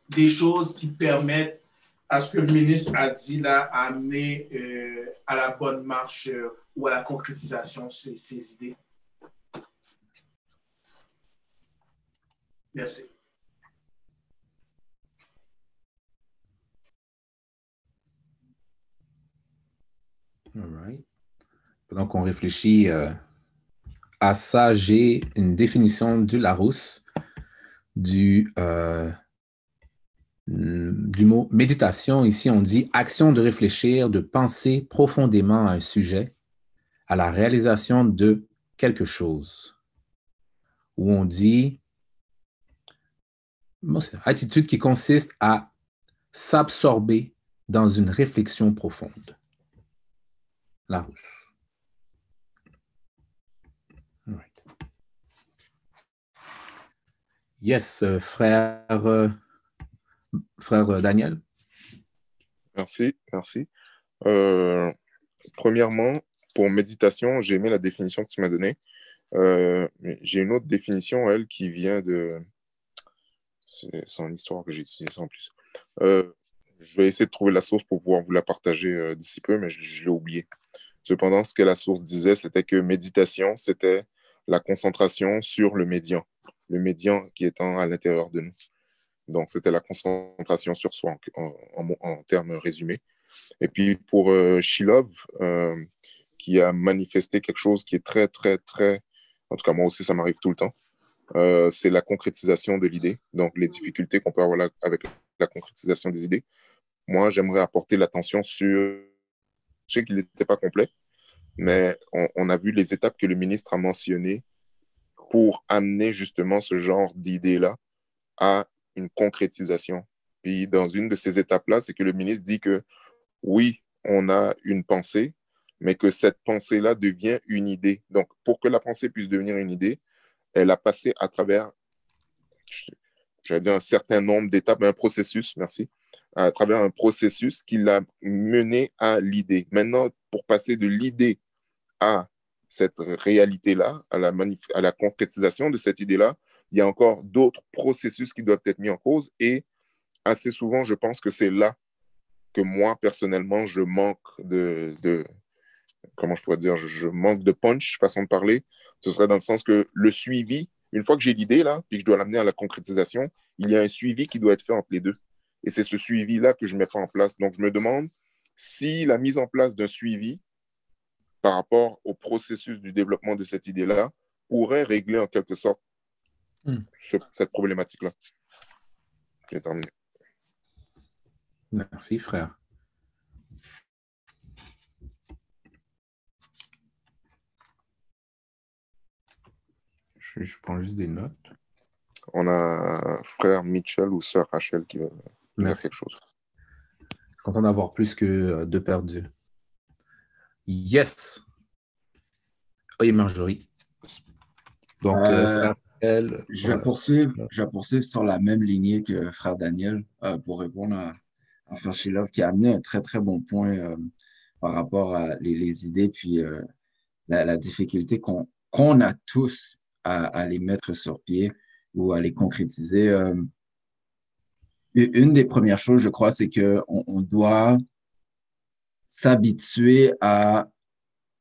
Speaker 9: des choses qui permettent à ce que le ministre a dit là, amener euh, à la bonne marche euh, ou à la concrétisation ces, ces idées. Merci.
Speaker 1: All Pendant qu'on réfléchit euh, à ça, j'ai une définition du Larousse du, euh, du mot méditation. Ici, on dit action de réfléchir, de penser profondément à un sujet, à la réalisation de quelque chose. Ou on dit attitude qui consiste à s'absorber dans une réflexion profonde. Larousse. Yes, euh, frère, euh, frère Daniel.
Speaker 5: Merci, merci. Euh, premièrement, pour méditation, j'ai aimé la définition que tu m'as donnée. j'ai une autre définition, elle, qui vient de... C'est son histoire que j'ai utilisée en plus. Je vais essayer de trouver la source pour pouvoir vous la partager euh, d'ici peu, mais je, l'ai oublié. Cependant, ce que la source disait, c'était que méditation, c'était la concentration sur le médian, le médian qui étant à l'intérieur de nous. Donc, c'était la concentration sur soi en, termes résumés. Et puis, pour euh, Shilov, euh, qui a manifesté quelque chose qui est très, très, très, en tout cas, moi aussi, ça m'arrive tout le temps, c'est la concrétisation de l'idée. Donc, les difficultés qu'on peut avoir avec la concrétisation des idées. Moi, j'aimerais apporter l'attention sur, je sais qu'il n'était pas complet, mais on, a vu les étapes que le ministre a mentionnées pour amener justement ce genre d'idées-là à une concrétisation. Puis dans une de ces étapes-là, c'est que le ministre dit que oui, on a une pensée, mais que cette pensée-là devient une idée. Donc, pour que la pensée puisse devenir une idée, elle a passé à travers, j'allais dire un certain nombre d'étapes, un processus, merci, à travers un processus qui l'a mené à l'idée. Maintenant, pour passer de l'idée à cette réalité-là, à la, à la concrétisation de cette idée-là, il y a encore d'autres processus qui doivent être mis en cause et assez souvent, je pense que c'est là que moi, personnellement, je manque de, de comment je pourrais dire, je, manque de punch, façon de parler. Ce serait dans le sens que le suivi, une fois que j'ai l'idée là, puis que je dois l'amener à la concrétisation, il y a un suivi qui doit être fait entre les deux. Et c'est ce suivi-là que je mets pas en place. Donc, je me demande si la mise en place d'un suivi par rapport au processus du développement de cette idée-là pourrait régler en quelque sorte hmm. cette problématique-là. terminé.
Speaker 1: Merci, frère. Je, prends juste des notes.
Speaker 5: On a frère Mitchell ou sœur Rachel qui veut dire quelque chose.
Speaker 1: Content d'avoir plus que euh, deux perdus. Yes. Oui, Marjorie.
Speaker 3: Donc, euh, euh, je, vais poursuivre, je vais poursuivre sur la même lignée que frère Daniel pour répondre à, à frère Shilov qui a amené un très, très bon point par rapport à les, idées puis la, difficulté qu'on a tous à, les mettre sur pied ou à les concrétiser. Euh, une des premières choses, je crois, c'est qu'on on doit s'habituer à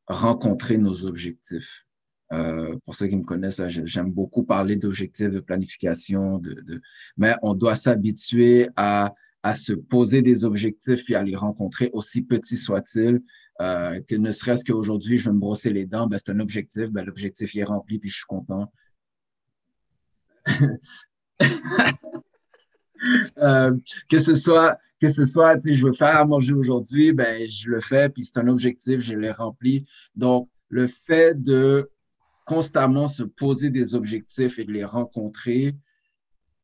Speaker 3: rencontrer nos objectifs. Euh, pour ceux qui me connaissent, j'aime beaucoup parler d'objectifs, de planification, de, mais on doit s'habituer à, à se poser des objectifs et à les rencontrer, aussi petits soient-ils, euh, que ne serait-ce qu'aujourd'hui, je vais me brosser les dents, ben, c'est un objectif, ben, l'objectif est rempli, puis je suis content. Euh, que ce soit, que ce soit, je veux faire à manger aujourd'hui, ben, je le fais, puis c'est un objectif, je l'ai rempli. Donc, le fait de constamment se poser des objectifs et de les rencontrer,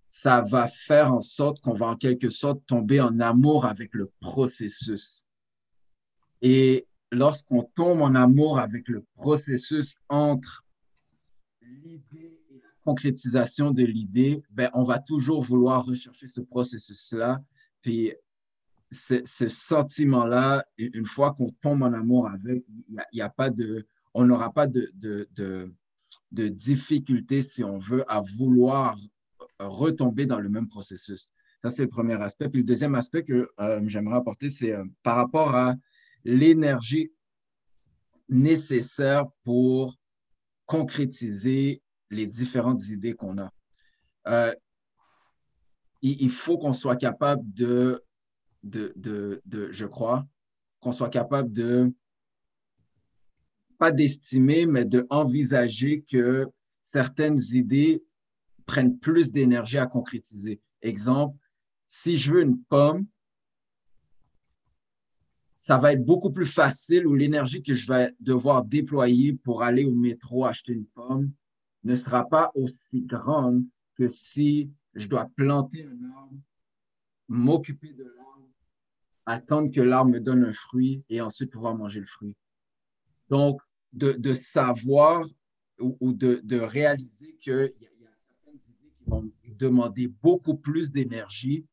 Speaker 3: ça va faire en sorte qu'on va en quelque sorte tomber en amour avec le processus. Et lorsqu'on tombe en amour avec le processus entre l'idée et la concrétisation de l'idée, ben, on va toujours vouloir rechercher ce processus-là. Puis ce, sentiment-là, une fois qu'on tombe en amour avec, il n'y a, pas de, on n'aura pas de, de, de, de difficulté, si on veut, à vouloir retomber dans le même processus. Ça, c'est le premier aspect. Puis le deuxième aspect que euh, j'aimerais apporter, c'est euh, par rapport à l'énergie nécessaire pour concrétiser les différentes idées qu'on a. Euh, il, faut qu'on soit capable de, de, de, de je crois, qu'on soit capable de, pas d'estimer, mais de envisager que certaines idées prennent plus d'énergie à concrétiser. Exemple, si je veux une pomme, ça va être beaucoup plus facile ou l'énergie que je vais devoir déployer pour aller au métro acheter une pomme ne sera pas aussi grande que si je dois planter un arbre, m'occuper de l'arbre, attendre que l'arbre me donne un fruit et ensuite pouvoir manger le fruit. Donc, de, savoir ou, de, de, réaliser qu'il y, y, a certaines idées qui vont demander beaucoup plus d'énergie,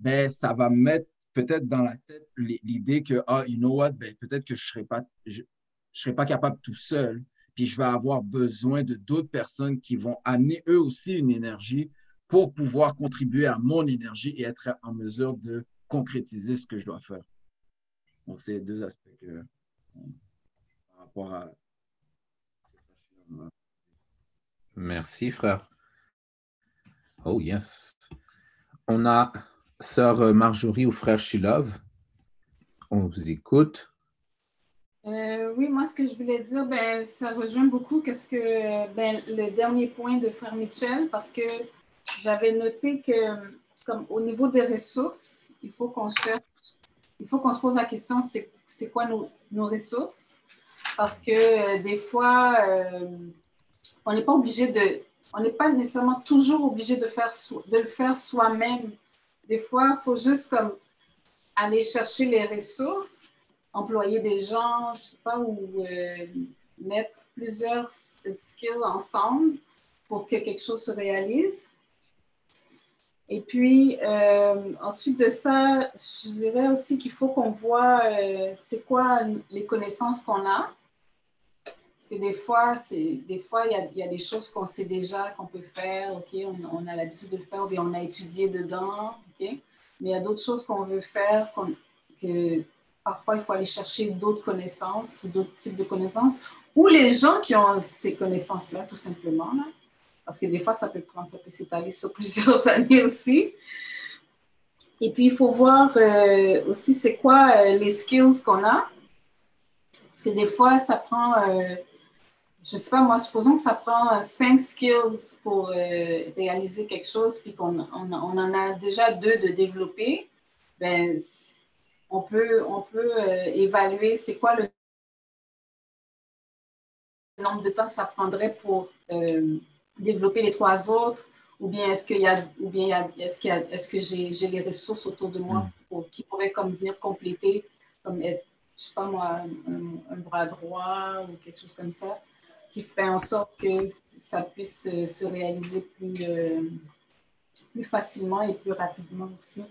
Speaker 3: mais ben, ça va mettre peut-être dans la tête l'idée que, ah, you know what, ben, peut-être que je ne serai, pas, je, serai pas capable tout seul, puis je vais avoir besoin de d'autres personnes qui vont amener eux aussi une énergie pour pouvoir contribuer à mon énergie et être en mesure de concrétiser ce que je dois faire. Donc, c'est deux aspects par rapport à.
Speaker 1: Merci, frère. Oh, yes. On a Sœur Marjorie ou frère Shilov, on vous écoute.
Speaker 6: Euh, oui, moi, ce que je voulais dire, ben, ça rejoint beaucoup ce que ben, le dernier point de frère Mitchell, parce que j'avais noté que, comme au niveau des ressources, il faut qu'on cherche, il faut qu'on se pose la question, c'est quoi nos, nos, ressources? Parce que euh, des fois, euh, on n'est pas obligé de, on n'est pas nécessairement toujours obligé de, faire de le faire soi-même. Des fois, il faut juste comme aller chercher les ressources, employer des gens, je sais pas, ou euh, mettre plusieurs skills ensemble pour que quelque chose se réalise. Et puis, euh, ensuite de ça, je dirais aussi qu'il faut qu'on voit euh, c'est quoi les connaissances qu'on a. Parce que des fois, il y a, y a, des choses qu'on sait déjà qu'on peut faire, OK, on, a l'habitude de le faire, ou on a étudié dedans, Mais il y a d'autres choses qu'on veut faire, que parfois il faut aller chercher d'autres connaissances d'autres types de connaissances, ou les gens qui ont ces connaissances-là, tout simplement. Là parce que des fois, ça peut ça peut s'étaler sur plusieurs années aussi. Et puis, il faut voir euh, aussi c'est quoi euh, les skills qu'on a. Parce que des fois, ça prend, euh, je ne sais pas moi, supposons que ça prend cinq skills pour réaliser quelque chose, puis qu'on on, en a déjà deux de développer. Ben, on peut, on peut évaluer c'est quoi le nombre de temps que ça prendrait pour développer les trois autres ou bien est-ce qu'il y a ou bien est-ce qu'il est-ce que j'ai, j'ai les ressources autour de moi mm. pour, qui pourraient comme venir compléter comme être je sais pas moi un, bras droit ou quelque chose comme ça qui ferait en sorte que ça puisse se réaliser plus euh, plus facilement et plus rapidement aussi.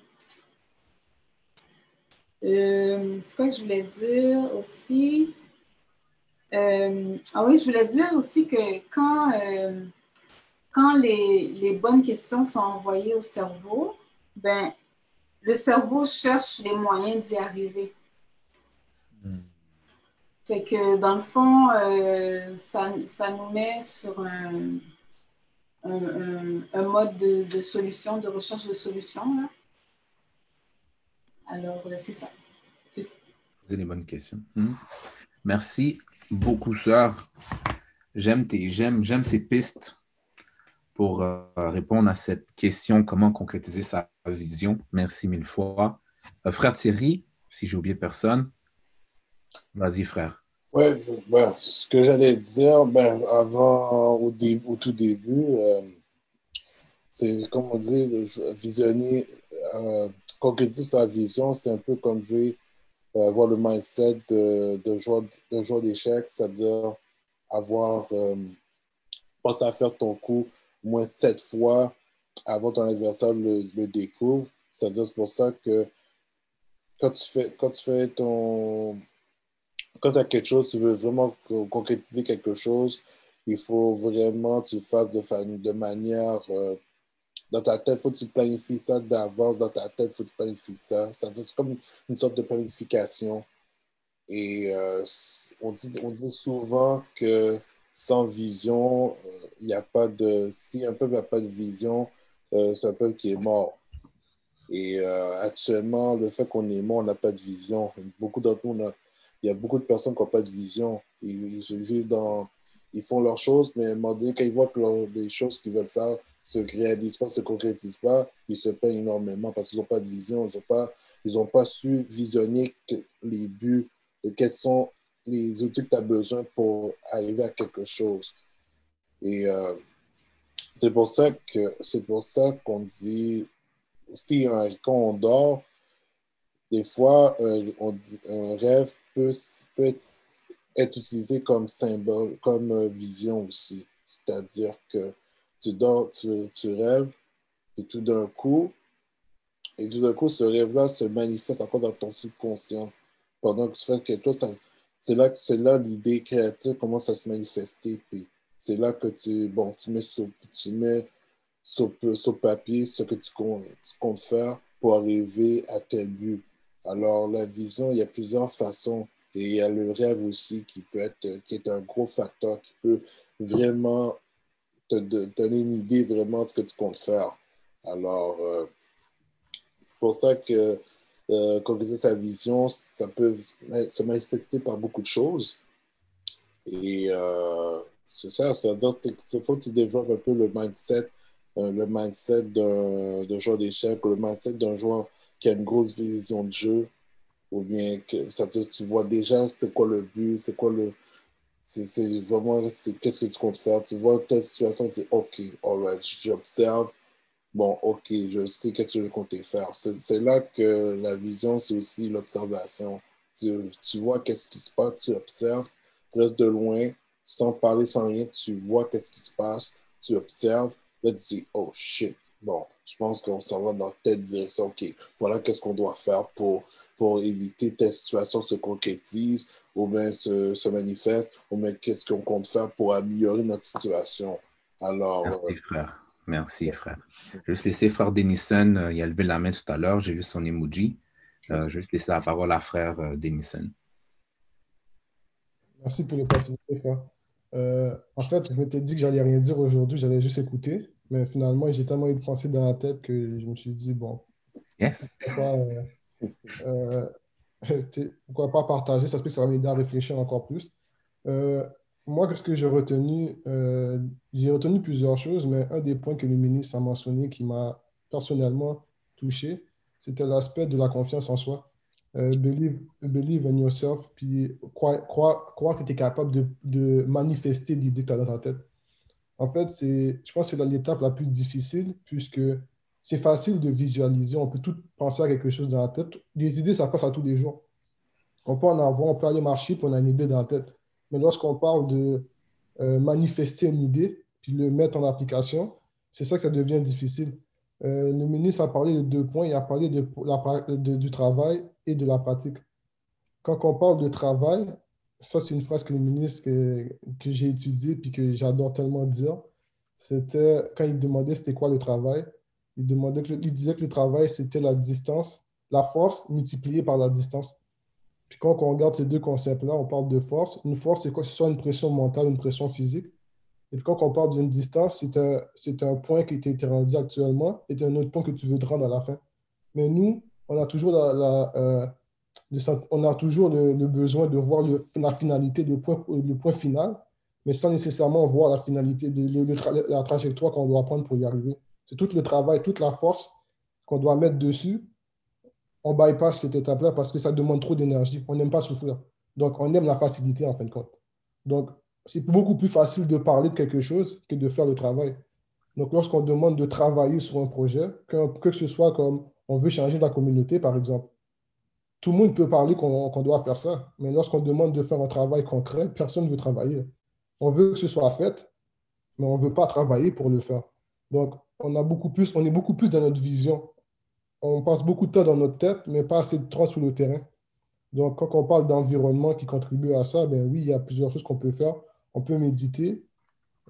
Speaker 6: Euh, c'est quoi que je voulais dire aussi? Euh, ah oui, je voulais dire aussi que quand quand les, bonnes questions sont envoyées au cerveau, ben, le cerveau cherche les moyens d'y arriver. Fait que dans le fond, euh, ça, nous met sur un, mode de, solution, de recherche de solution. Alors, euh, c'est ça.
Speaker 1: C'est des bonnes questions. Hmm. Merci beaucoup, sœur. J'aime j'aime ces pistes pour euh, répondre à cette question, comment concrétiser sa vision. Merci mille fois. Frère Thierry, si j'ai oublié personne, vas-y frère.
Speaker 4: Oui, ben, ce que j'allais dire, ben, avant, au, au tout début, euh, c'est comme on dit, visionner, concrétiser sa vision, c'est un peu comme je vais avoir le mindset de, de joueur, de d'échecs, c'est-à-dire avoir, penser à faire ton coup moins sept fois avant ton adversaire le, le découvre. C'est-à-dire, c'est pour ça que quand tu fais, quand tu fais ton. Quand tu as quelque chose, tu veux vraiment concrétiser quelque chose, il faut vraiment que tu fasses de, de manière. Euh, dans ta tête, il faut que tu planifies ça d'avance. Dans ta tête, il faut que tu planifies ça. C'est comme une sorte de planification. Et euh, on, dit, on dit souvent que sans vision, il n'y a pas de. Si un peuple n'a pas de vision, euh, c'est un peuple qui est mort. Et euh, actuellement, le fait qu'on est mort, on n'a pas de vision. Beaucoup d'entre nous, il y a beaucoup de personnes qui n'ont pas de vision. Ils, vivent dans, ils font leurs choses, mais à un moment donné, quand ils voient que les choses qu'ils veulent faire se réalisent pas, se concrétisent pas, ils se plaignent énormément parce qu'ils n'ont pas de vision, ils n'ont pas, ils pas su visionner les buts, quels sont les outils que tu as besoin pour arriver à quelque chose. Et euh, c'est pour ça que c'est qu'on dit aussi quand on dort, des fois euh, on un rêve peut, être, utilisé comme symbole, comme euh, vision aussi. C'est-à-dire que tu dors, tu, rêves, et tout d'un coup, et tout d'un coup, ce rêve-là se manifeste encore dans ton subconscient. Pendant que tu fais quelque chose, c'est là, là l'idée créative commence à se manifester. C'est là que tu, bon, tu mets, sur, tu mets sur, papier ce que tu comptes, faire pour arriver à tel but. Alors, la vision, il y a plusieurs façons. Et il y a le rêve aussi qui peut être, qui est un gros facteur qui peut vraiment te, donner une idée vraiment de ce que tu comptes faire. Alors, euh, c'est pour ça que euh, concrétiser sa vision, ça peut se manifester par beaucoup de choses. Et euh, c'est ça, c'est-à-dire qu'il faut que tu développes un peu le mindset euh, le mindset d'un joueur d'échecs ou le mindset d'un joueur qui a une grosse vision de jeu, ou bien que ça dire tu vois déjà c'est quoi le but, c'est quoi le. C'est vraiment qu'est-ce que tu comptes faire? Tu vois telle situation, tu dis OK, alright, j'observe. Bon, OK, je sais qu'est-ce que je comptais faire. C'est là que la vision, c'est aussi l'observation. Tu, tu, vois qu'est-ce qui se passe, tu observes, tu restes de loin, sans parler, sans rien, tu vois qu'est-ce qui se passe, tu observes, là tu dis, oh shit, bon, je pense qu'on s'en va dans telle direction, ok, voilà qu'est-ce qu'on doit faire pour, pour éviter telle situation se concrétise, ou bien se, se manifeste, ou bien qu'est-ce qu'on compte faire pour améliorer notre situation. Alors.
Speaker 1: Merci, euh, frère. Merci, frère. Je vais juste laisser frère Denison, euh, il a levé la main tout à l'heure, j'ai vu son emoji. Euh, je vais juste laisser la parole à frère euh, Denison.
Speaker 10: Merci pour l'opportunité, frère. Euh, en fait, je m'étais dit que j'allais rien dire aujourd'hui, j'allais juste écouter. Mais finalement, j'ai tellement eu de pensées dans la tête que je me suis dit, bon,
Speaker 1: yes.
Speaker 10: pourquoi, euh, euh, pourquoi pas partager? Ça se peut que ça va m'aider à réfléchir encore plus. moi, qu'est-ce que j'ai retenu? j'ai retenu plusieurs choses, mais un des points que le ministre a mentionné qui m'a personnellement touché, c'était l'aspect de la confiance en soi. Euh, believe, believe in yourself, puis croire, croire, que tu es capable de, de manifester l'idée que tu as dans ta tête. En fait, je pense que c'est l'étape la plus difficile, puisque c'est facile de visualiser, on peut tout penser à quelque chose dans la tête. Les idées, ça passe à tous les jours. On peut en avoir, on peut aller marcher, puis on a une idée dans la tête. Mais lorsqu'on parle de euh, manifester une idée, puis le mettre en application, c'est ça que ça devient difficile. Euh, le ministre a parlé de deux points. Il a parlé de, de, du travail et de la pratique. Quand on parle de travail, ça, c'est une phrase que le ministre que, que j'ai étudiée puis que j'adore tellement dire. C'était quand il demandait c'était quoi le travail. Il, demandait que, il disait que le travail, c'était la distance, la force multipliée par la distance. Puis quand on regarde ces deux concepts-là, on parle de force. Une force, c'est quoi? Ce soit une pression mentale, une pression physique. Et quand on parle d'une distance, c'est un, un, point qui été rendu actuellement et un autre point que tu veux te rendre à la fin. Mais nous, on a toujours, la, euh, on a toujours le, besoin de voir la finalité, le point, le point final, mais sans nécessairement voir la finalité, de, la trajectoire qu'on doit prendre pour y arriver. C'est tout le travail, toute la force qu'on doit mettre dessus. On bypass cette étape-là parce que ça demande trop d'énergie. On n'aime pas souffrir. Donc, on aime la facilité en fin de compte. Donc, c'est beaucoup plus facile de parler de quelque chose que de faire le travail. Donc, lorsqu'on demande de travailler sur un projet, que, que ce soit comme on veut changer la communauté, par exemple, tout le monde peut parler qu'on doit faire ça, mais lorsqu'on demande de faire un travail concret, personne ne veut travailler. On veut que ce soit fait, mais on ne veut pas travailler pour le faire. Donc, on, a beaucoup plus, on est beaucoup plus dans notre vision. On passe beaucoup de temps dans notre tête, mais pas assez de temps sur le terrain. Donc, quand on parle d'environnement qui contribue à ça, ben oui, il y a plusieurs choses qu'on peut faire on peut méditer,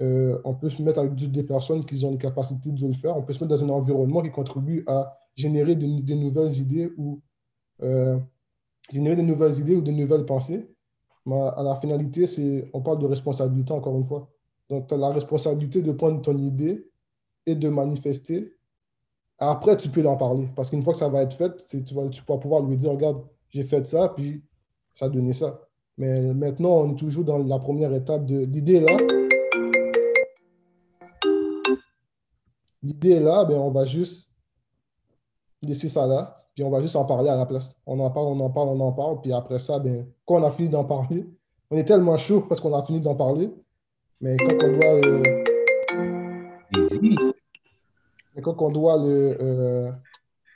Speaker 10: euh, on peut se mettre avec des personnes qui ont les capacités de le faire, on peut se mettre dans un environnement qui contribue à générer de, nouvelles idées ou générer de nouvelles idées ou de nouvelles pensées. À la finalité, on parle de responsabilité encore une fois. Donc, tu as la responsabilité de prendre ton idée et de manifester. Après, tu peux en parler. Parce qu'une fois que ça va être fait, tu vas, tu vas pouvoir lui dire, regarde, j'ai fait ça, puis ça a donné ça. Mais maintenant, on est toujours dans la première étape de l'idée là. L'idée là, ben on va juste laisser ça là, puis on va juste en parler à la place. On en parle, on en parle, on en parle, puis après ça, ben, quand on a fini d'en parler, on est tellement chaud parce qu'on a fini d'en parler, mais quand on doit. Euh, mais quand on doit le. Euh,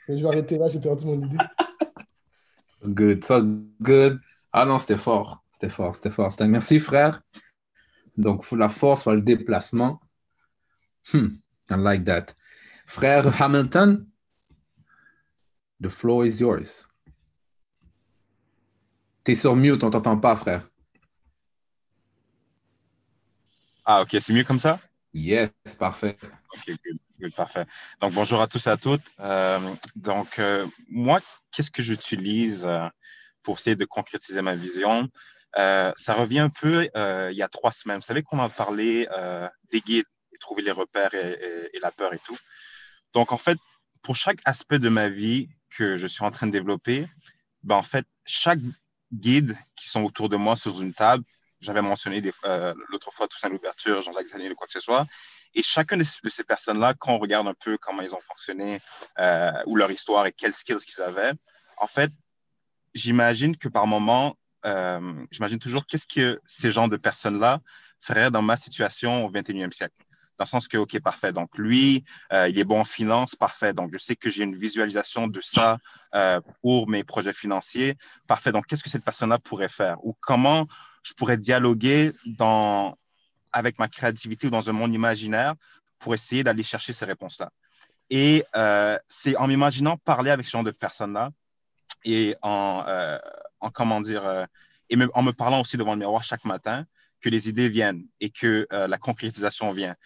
Speaker 10: je vais arrêter là, j'ai perdu mon idée.
Speaker 1: Good, so good. Ah non, c'était fort. C'était fort, c'était fort. Merci, frère. Donc, la force, le déplacement. Hmm, I like that. Frère Hamilton, the floor is yours. T'es sur mute, on t'entend pas, frère.
Speaker 11: Ah, ok, c'est mieux comme ça?
Speaker 1: Yes, parfait.
Speaker 11: Ok, good, parfait. Donc, bonjour à tous et à toutes. Euh, donc, euh, moi, qu'est-ce que j'utilise euh, pour essayer de concrétiser ma vision? Ça revient un peu il y a trois semaines. Vous savez qu'on a parlé des guides et trouver les repères et, la peur et tout. Donc, en fait, pour chaque aspect de ma vie que je suis en train de développer, ben, en fait, chaque guide qui sont autour de moi sur une table, j'avais mentionné l'autre fois Toussaint l'ouverture, Jean-Jacques Daniel ou quoi que ce soit, Et chacune de ces personnes-là, quand on regarde un peu comment ils ont fonctionné euh, ou leur histoire et quels skills qu'ils avaient, en fait, j'imagine que par moment, euh, j'imagine toujours qu'est-ce que ces gens de personnes-là feraient dans ma situation au 21e siècle. Dans le sens que, OK, parfait. Donc, lui, euh, il est bon en finance, parfait. Donc, je sais que j'ai une visualisation de ça euh, pour mes projets financiers, parfait. Donc, qu'est-ce que cette personne-là pourrait faire? Ou comment je pourrais dialoguer dans, avec ma créativité ou dans un monde imaginaire pour essayer d'aller chercher ces réponses-là? Et c'est en m'imaginant parler avec ce genre de personnes-là et en, en comment dire, euh, et en me parlant aussi devant le miroir chaque matin, que les idées viennent et que euh, la concrétisation vient.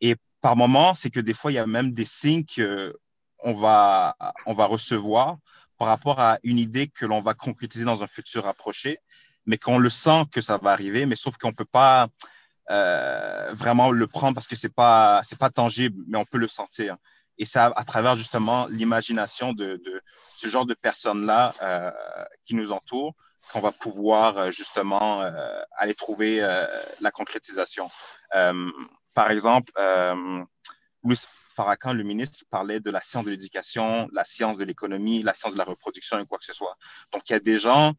Speaker 11: Et par moments, c'est que des fois, il y a même des signes qu'on va, on va recevoir par rapport à une idée que l'on va concrétiser dans un futur rapproché, mais qu'on le sent que ça va arriver, mais sauf qu'on ne peut pas euh, vraiment le prendre parce que ce n'est pas, pas tangible, mais on peut le sentir. Et c'est à, travers justement l'imagination de, ce genre de personnes-là euh, qui nous entourent qu'on va pouvoir euh, justement euh, aller trouver la concrétisation. Par exemple, Louis Farrakhan, le ministre, parlait de la science de l'éducation, la science de l'économie, la science de la reproduction et quoi que ce soit. Donc, il y a des gens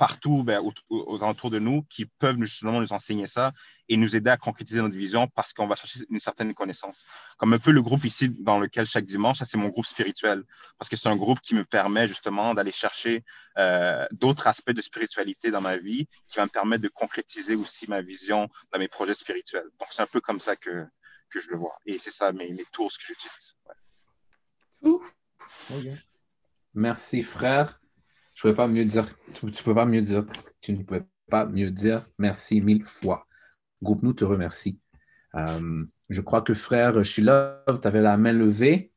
Speaker 11: partout ben, aux, alentours de nous qui peuvent justement nous enseigner ça et nous aider à concrétiser notre vision parce qu'on va chercher une certaine connaissance. Comme un peu le groupe ici dans lequel chaque dimanche, ça c'est mon groupe spirituel parce que c'est un groupe qui me permet justement d'aller chercher euh, d'autres aspects de spiritualité dans ma vie qui va me permettre de concrétiser aussi ma vision dans mes projets spirituels. Donc c'est un peu comme ça que, que je le vois et c'est ça mes, mes tools que j'utilise.
Speaker 1: Merci frère. Je pas mieux dire, tu ne peux pas mieux dire, tu ne pouvais pas mieux dire merci mille fois. Groupe Nous te remercie. Euh, je crois que frère Shilov, tu avais la main levée.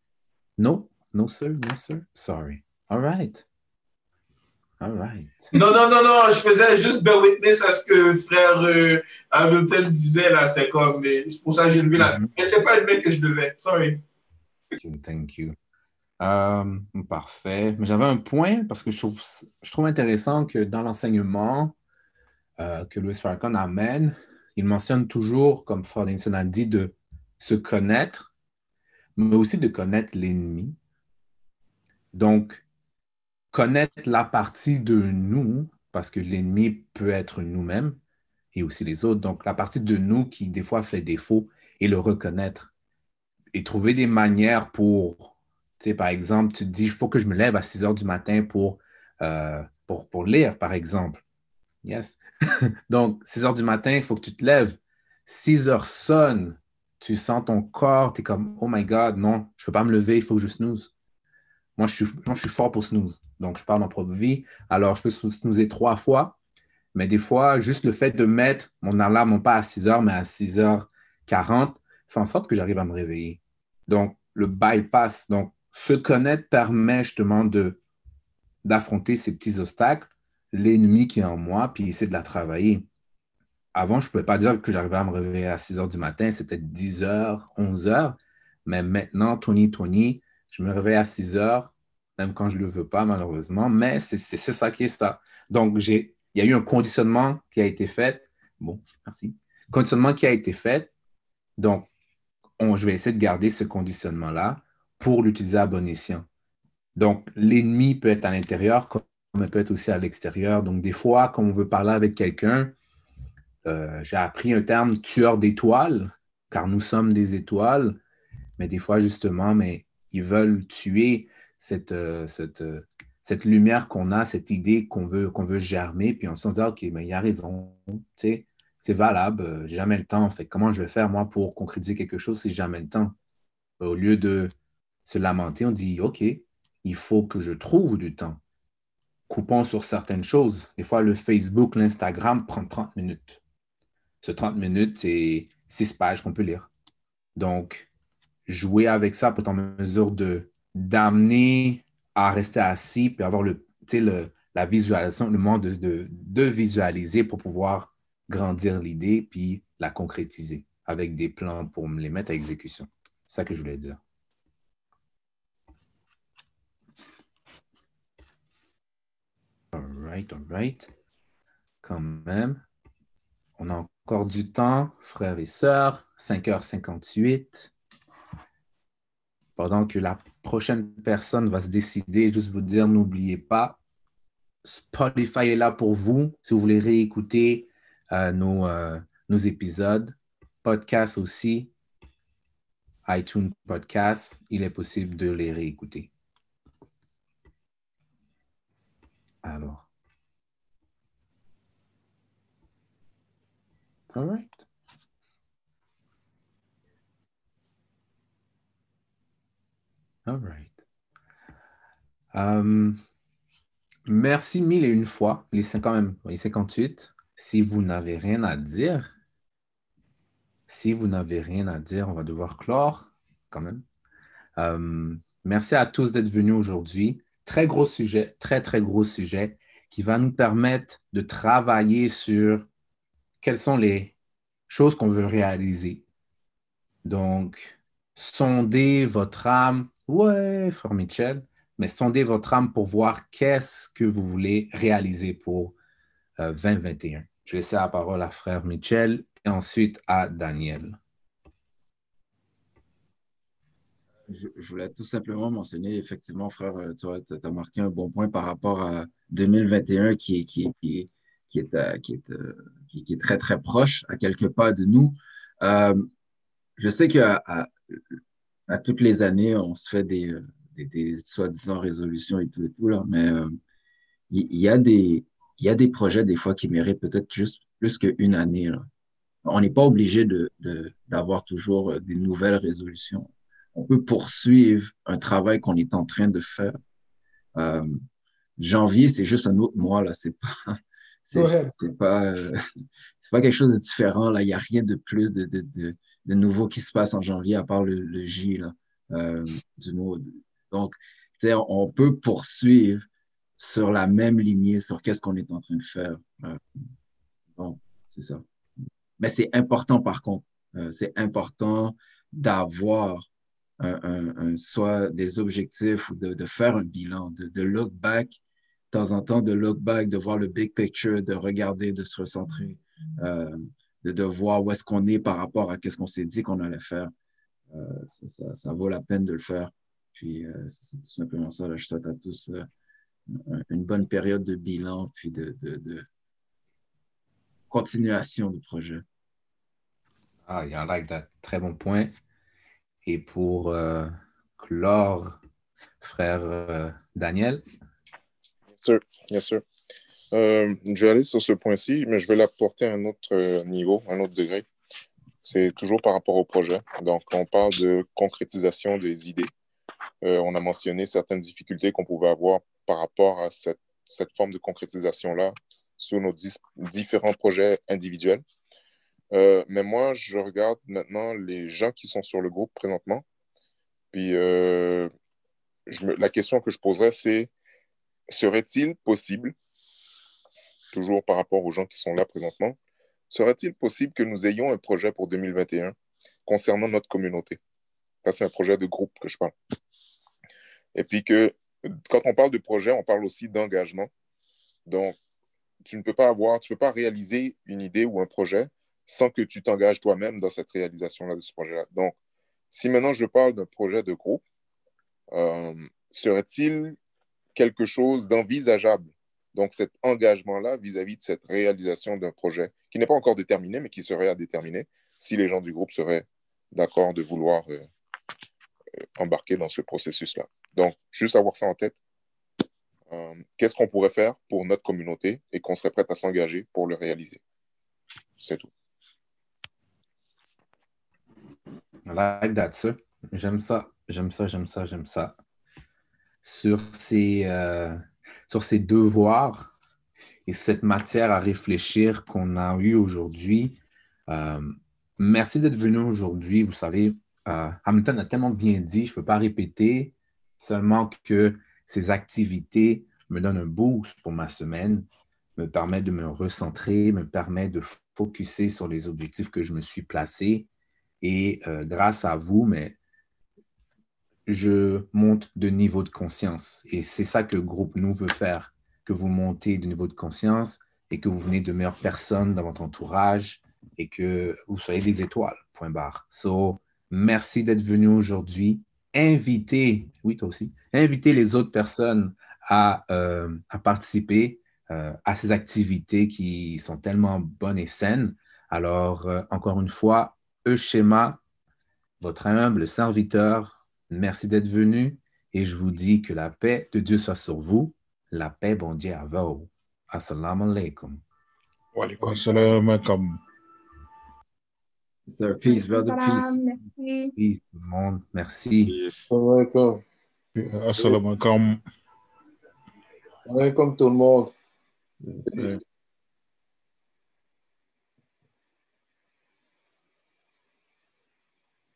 Speaker 1: Non, non, sir, non, sir. Sorry. All right. All right.
Speaker 9: Non, non, non, non, je faisais juste bear witness à ce que frère euh, Hamilton disait là. C'est comme, c'est pour ça que j'ai levé la main. Mm-hmm. Mais ce n'est pas une main que je devais. Sorry.
Speaker 1: Thank you. Thank you. Euh, parfait. Mais j'avais un point parce que je trouve, je trouve intéressant que dans l'enseignement euh, que Louis Farrakhan amène, il mentionne toujours, comme Fordinson a dit, de se connaître, mais aussi de connaître l'ennemi. Donc, connaître la partie de nous, parce que l'ennemi peut être nous-mêmes et aussi les autres. Donc, la partie de nous qui, des fois, fait défaut et le reconnaître et trouver des manières pour par exemple, tu te dis, il faut que je me lève à 6 heures du matin pour, euh, pour, pour, lire, par exemple. Yes. Donc, 6 heures du matin, il faut que tu te lèves. 6 heures sonne, tu sens ton corps, tu es comme, oh my God, non, je ne peux pas me lever, il faut que je snooze. Moi je, suis, moi, je suis fort pour snooze. Donc, je parle de ma propre vie. Alors, je peux snoozer trois fois. Mais des fois, juste le fait de mettre mon alarme, non pas à 6 heures, mais à 6h40, fait en sorte que j'arrive à me réveiller. Donc, le bypass. Donc, se connaître permet justement de, d'affronter ces petits obstacles, l'ennemi qui est en moi, puis essayer de la travailler. Avant, je ne pouvais pas dire que j'arrivais à me réveiller à 6 heures du matin, c'était 10 heures, 11 heures. Mais maintenant, Tony, Tony, je me réveille à 6 heures, même quand je ne le veux pas, malheureusement. Mais c'est, ça qui est ça. Donc, il y a eu un conditionnement qui a été fait. Bon, merci. Conditionnement qui a été fait. Donc, je vais essayer de garder ce conditionnement-là pour l'utiliser à bon escient. Donc, l'ennemi peut être à l'intérieur comme il peut être aussi à l'extérieur. Donc, des fois, quand on veut parler avec quelqu'un, euh, j'ai appris un terme tueur d'étoiles, car nous sommes des étoiles, mais des fois, justement, mais ils veulent tuer cette, euh, cette, euh, cette lumière qu'on a, cette idée qu'on veut, qu'on veut germer, puis on se dit, OK, mais il a raison, c'est valable, j'ai jamais le temps. En fait, comment je vais faire, moi, pour concrétiser quelque chose si j'ai jamais le temps? Au lieu de se lamenter, on dit, OK, il faut que je trouve du temps. Coupons sur certaines choses. Des fois, le Facebook, l'Instagram prend 30 minutes. Ce 30 minutes, c'est six pages qu'on peut lire. Donc, jouer avec ça peut être en mesure de d'amener à rester assis puis avoir le, le, la visualisation, le moment de, de, de visualiser pour pouvoir grandir l'idée puis la concrétiser avec des plans pour me les mettre à exécution. C'est ça que je voulais dire. Right, all right. Quand même. On a encore du temps, frères et sœurs. 5h58. Pendant que la prochaine personne va se décider, juste vous dire, n'oubliez pas, Spotify est là pour vous. Si vous voulez réécouter euh, nos, euh, nos épisodes, podcast aussi, iTunes Podcast, il est possible de les réécouter. Alors. All right. All right. Um, merci mille et une fois, les 50 même, les 58. Si vous n'avez rien à dire, si vous n'avez rien à dire, on va devoir clore quand même. Um, merci à tous d'être venus aujourd'hui. Très gros sujet, très, très gros sujet qui va nous permettre de travailler sur quelles sont les choses qu'on veut réaliser. Donc, sondez votre âme. Ouais, Frère Michel, mais sondez votre âme pour voir qu'est-ce que vous voulez réaliser pour 2021. Euh, Je vais laisser la parole à Frère Michel et ensuite à Daniel.
Speaker 3: Je, voulais tout simplement mentionner, effectivement, frère, euh, tu as, marqué un bon point par rapport à 2021 qui, qui, qui, qui, est, euh, qui, est, qui, est très, très proche à quelques pas de nous. je sais qu'à à toutes les années, on se fait des, euh, des, soi-disant résolutions et tout et tout, mais euh, il y, a des, y a des projets des fois qui méritent peut-être juste plus qu'une année. On n'est pas obligé de, d'avoir toujours euh, des nouvelles résolutions. On peut poursuivre un travail qu'on est en train de faire. janvier, c'est juste un autre mois, là. C'est pas, c'est, pas, c'est pas quelque chose de différent, là. Il n'y a rien de plus de, de, de de nouveau qui se passe en janvier, à part le, J là, euh, du mot. Donc, on peut poursuivre sur la même lignée, sur qu'est-ce qu'on est en train de faire. Euh, bon, c'est ça. Mais c'est important, par contre, euh, c'est important d'avoir un, soit des objectifs ou de, faire un bilan, de, look back, de temps en temps, de look back, de voir le big picture, de regarder, de se recentrer de, voir où est-ce qu'on est par rapport à ce qu'on s'est dit qu'on allait faire. Euh, ça, vaut la peine de le faire. Puis euh, c'est tout simplement ça. Je souhaite à tous euh, une bonne période de bilan, puis de, continuation du projet.
Speaker 1: Ah, I like that. Très bon point. Et pour clore, frère Daniel.
Speaker 5: Bien sûr. Euh, je vais aller sur ce point-ci, mais je vais l'apporter à un autre euh, niveau, un autre degré. C'est toujours par rapport au projet. Donc, on parle de concrétisation des idées. Euh, on a mentionné certaines difficultés qu'on pouvait avoir par rapport à cette, forme de concrétisation-là sur nos différents projets individuels. mais moi, je regarde maintenant les gens qui sont sur le groupe présentement. Puis, la question que je poserais, c'est serait-il possible toujours par rapport aux gens qui sont là présentement, serait-il possible que nous ayons un projet pour 2021 concernant notre communauté? Ça, c'est un projet de groupe que je parle. Et puis que quand on parle de projet, on parle aussi d'engagement. Donc, tu ne peux pas avoir, tu peux pas réaliser une idée ou un projet sans que tu t'engages toi-même dans cette réalisation-là de ce projet-là. Donc, si maintenant je parle d'un projet de groupe, euh, serait-il quelque chose d'envisageable donc, cet engagement-là vis-à-vis de cette réalisation d'un projet qui n'est pas encore déterminé, mais qui serait à déterminer si les gens du groupe seraient d'accord de vouloir euh, euh, embarquer dans ce processus-là. Donc, juste avoir ça en tête. Euh, qu'est-ce qu'on pourrait faire pour notre communauté et qu'on serait prêt à s'engager pour le réaliser? C'est tout.
Speaker 1: Like that, sir. J'aime ça, j'aime ça, j'aime ça, j'aime ça. Sur ces sur ces devoirs et cette matière à réfléchir qu'on a eu aujourd'hui. Euh, merci d'être venu aujourd'hui. Vous savez, euh, Hamilton a tellement bien dit, je ne peux pas répéter, seulement que ces activités me donnent un boost pour ma semaine, me permettent de me recentrer, me permettent de focuser sur les objectifs que je me suis placés. Et euh, grâce à vous, mais je monte de niveau de conscience. Et c'est ça que le groupe nous veut faire, que vous montez de niveau de conscience et que vous venez de meilleures personnes dans votre entourage et que vous soyez des étoiles. point barre. So, merci d'être venu aujourd'hui. Invitez, oui, toi aussi, invitez les autres personnes à, euh, participer euh, à ces activités qui sont tellement bonnes et saines. Alors, euh, encore une fois, Euschema, votre humble serviteur, merci d'être venu et je vous dis que la paix de Dieu soit sur vous. La paix, bon Dieu, à vous. Assalamu alaikum.
Speaker 12: Wa alaikum assalam.
Speaker 3: Sir, peace, brother, peace.
Speaker 8: Merci.
Speaker 1: Peace, tout le monde. Merci.
Speaker 4: Assalamu alaikum.
Speaker 12: Assalamu alaikum.
Speaker 4: Assalamu alaikum tout le monde.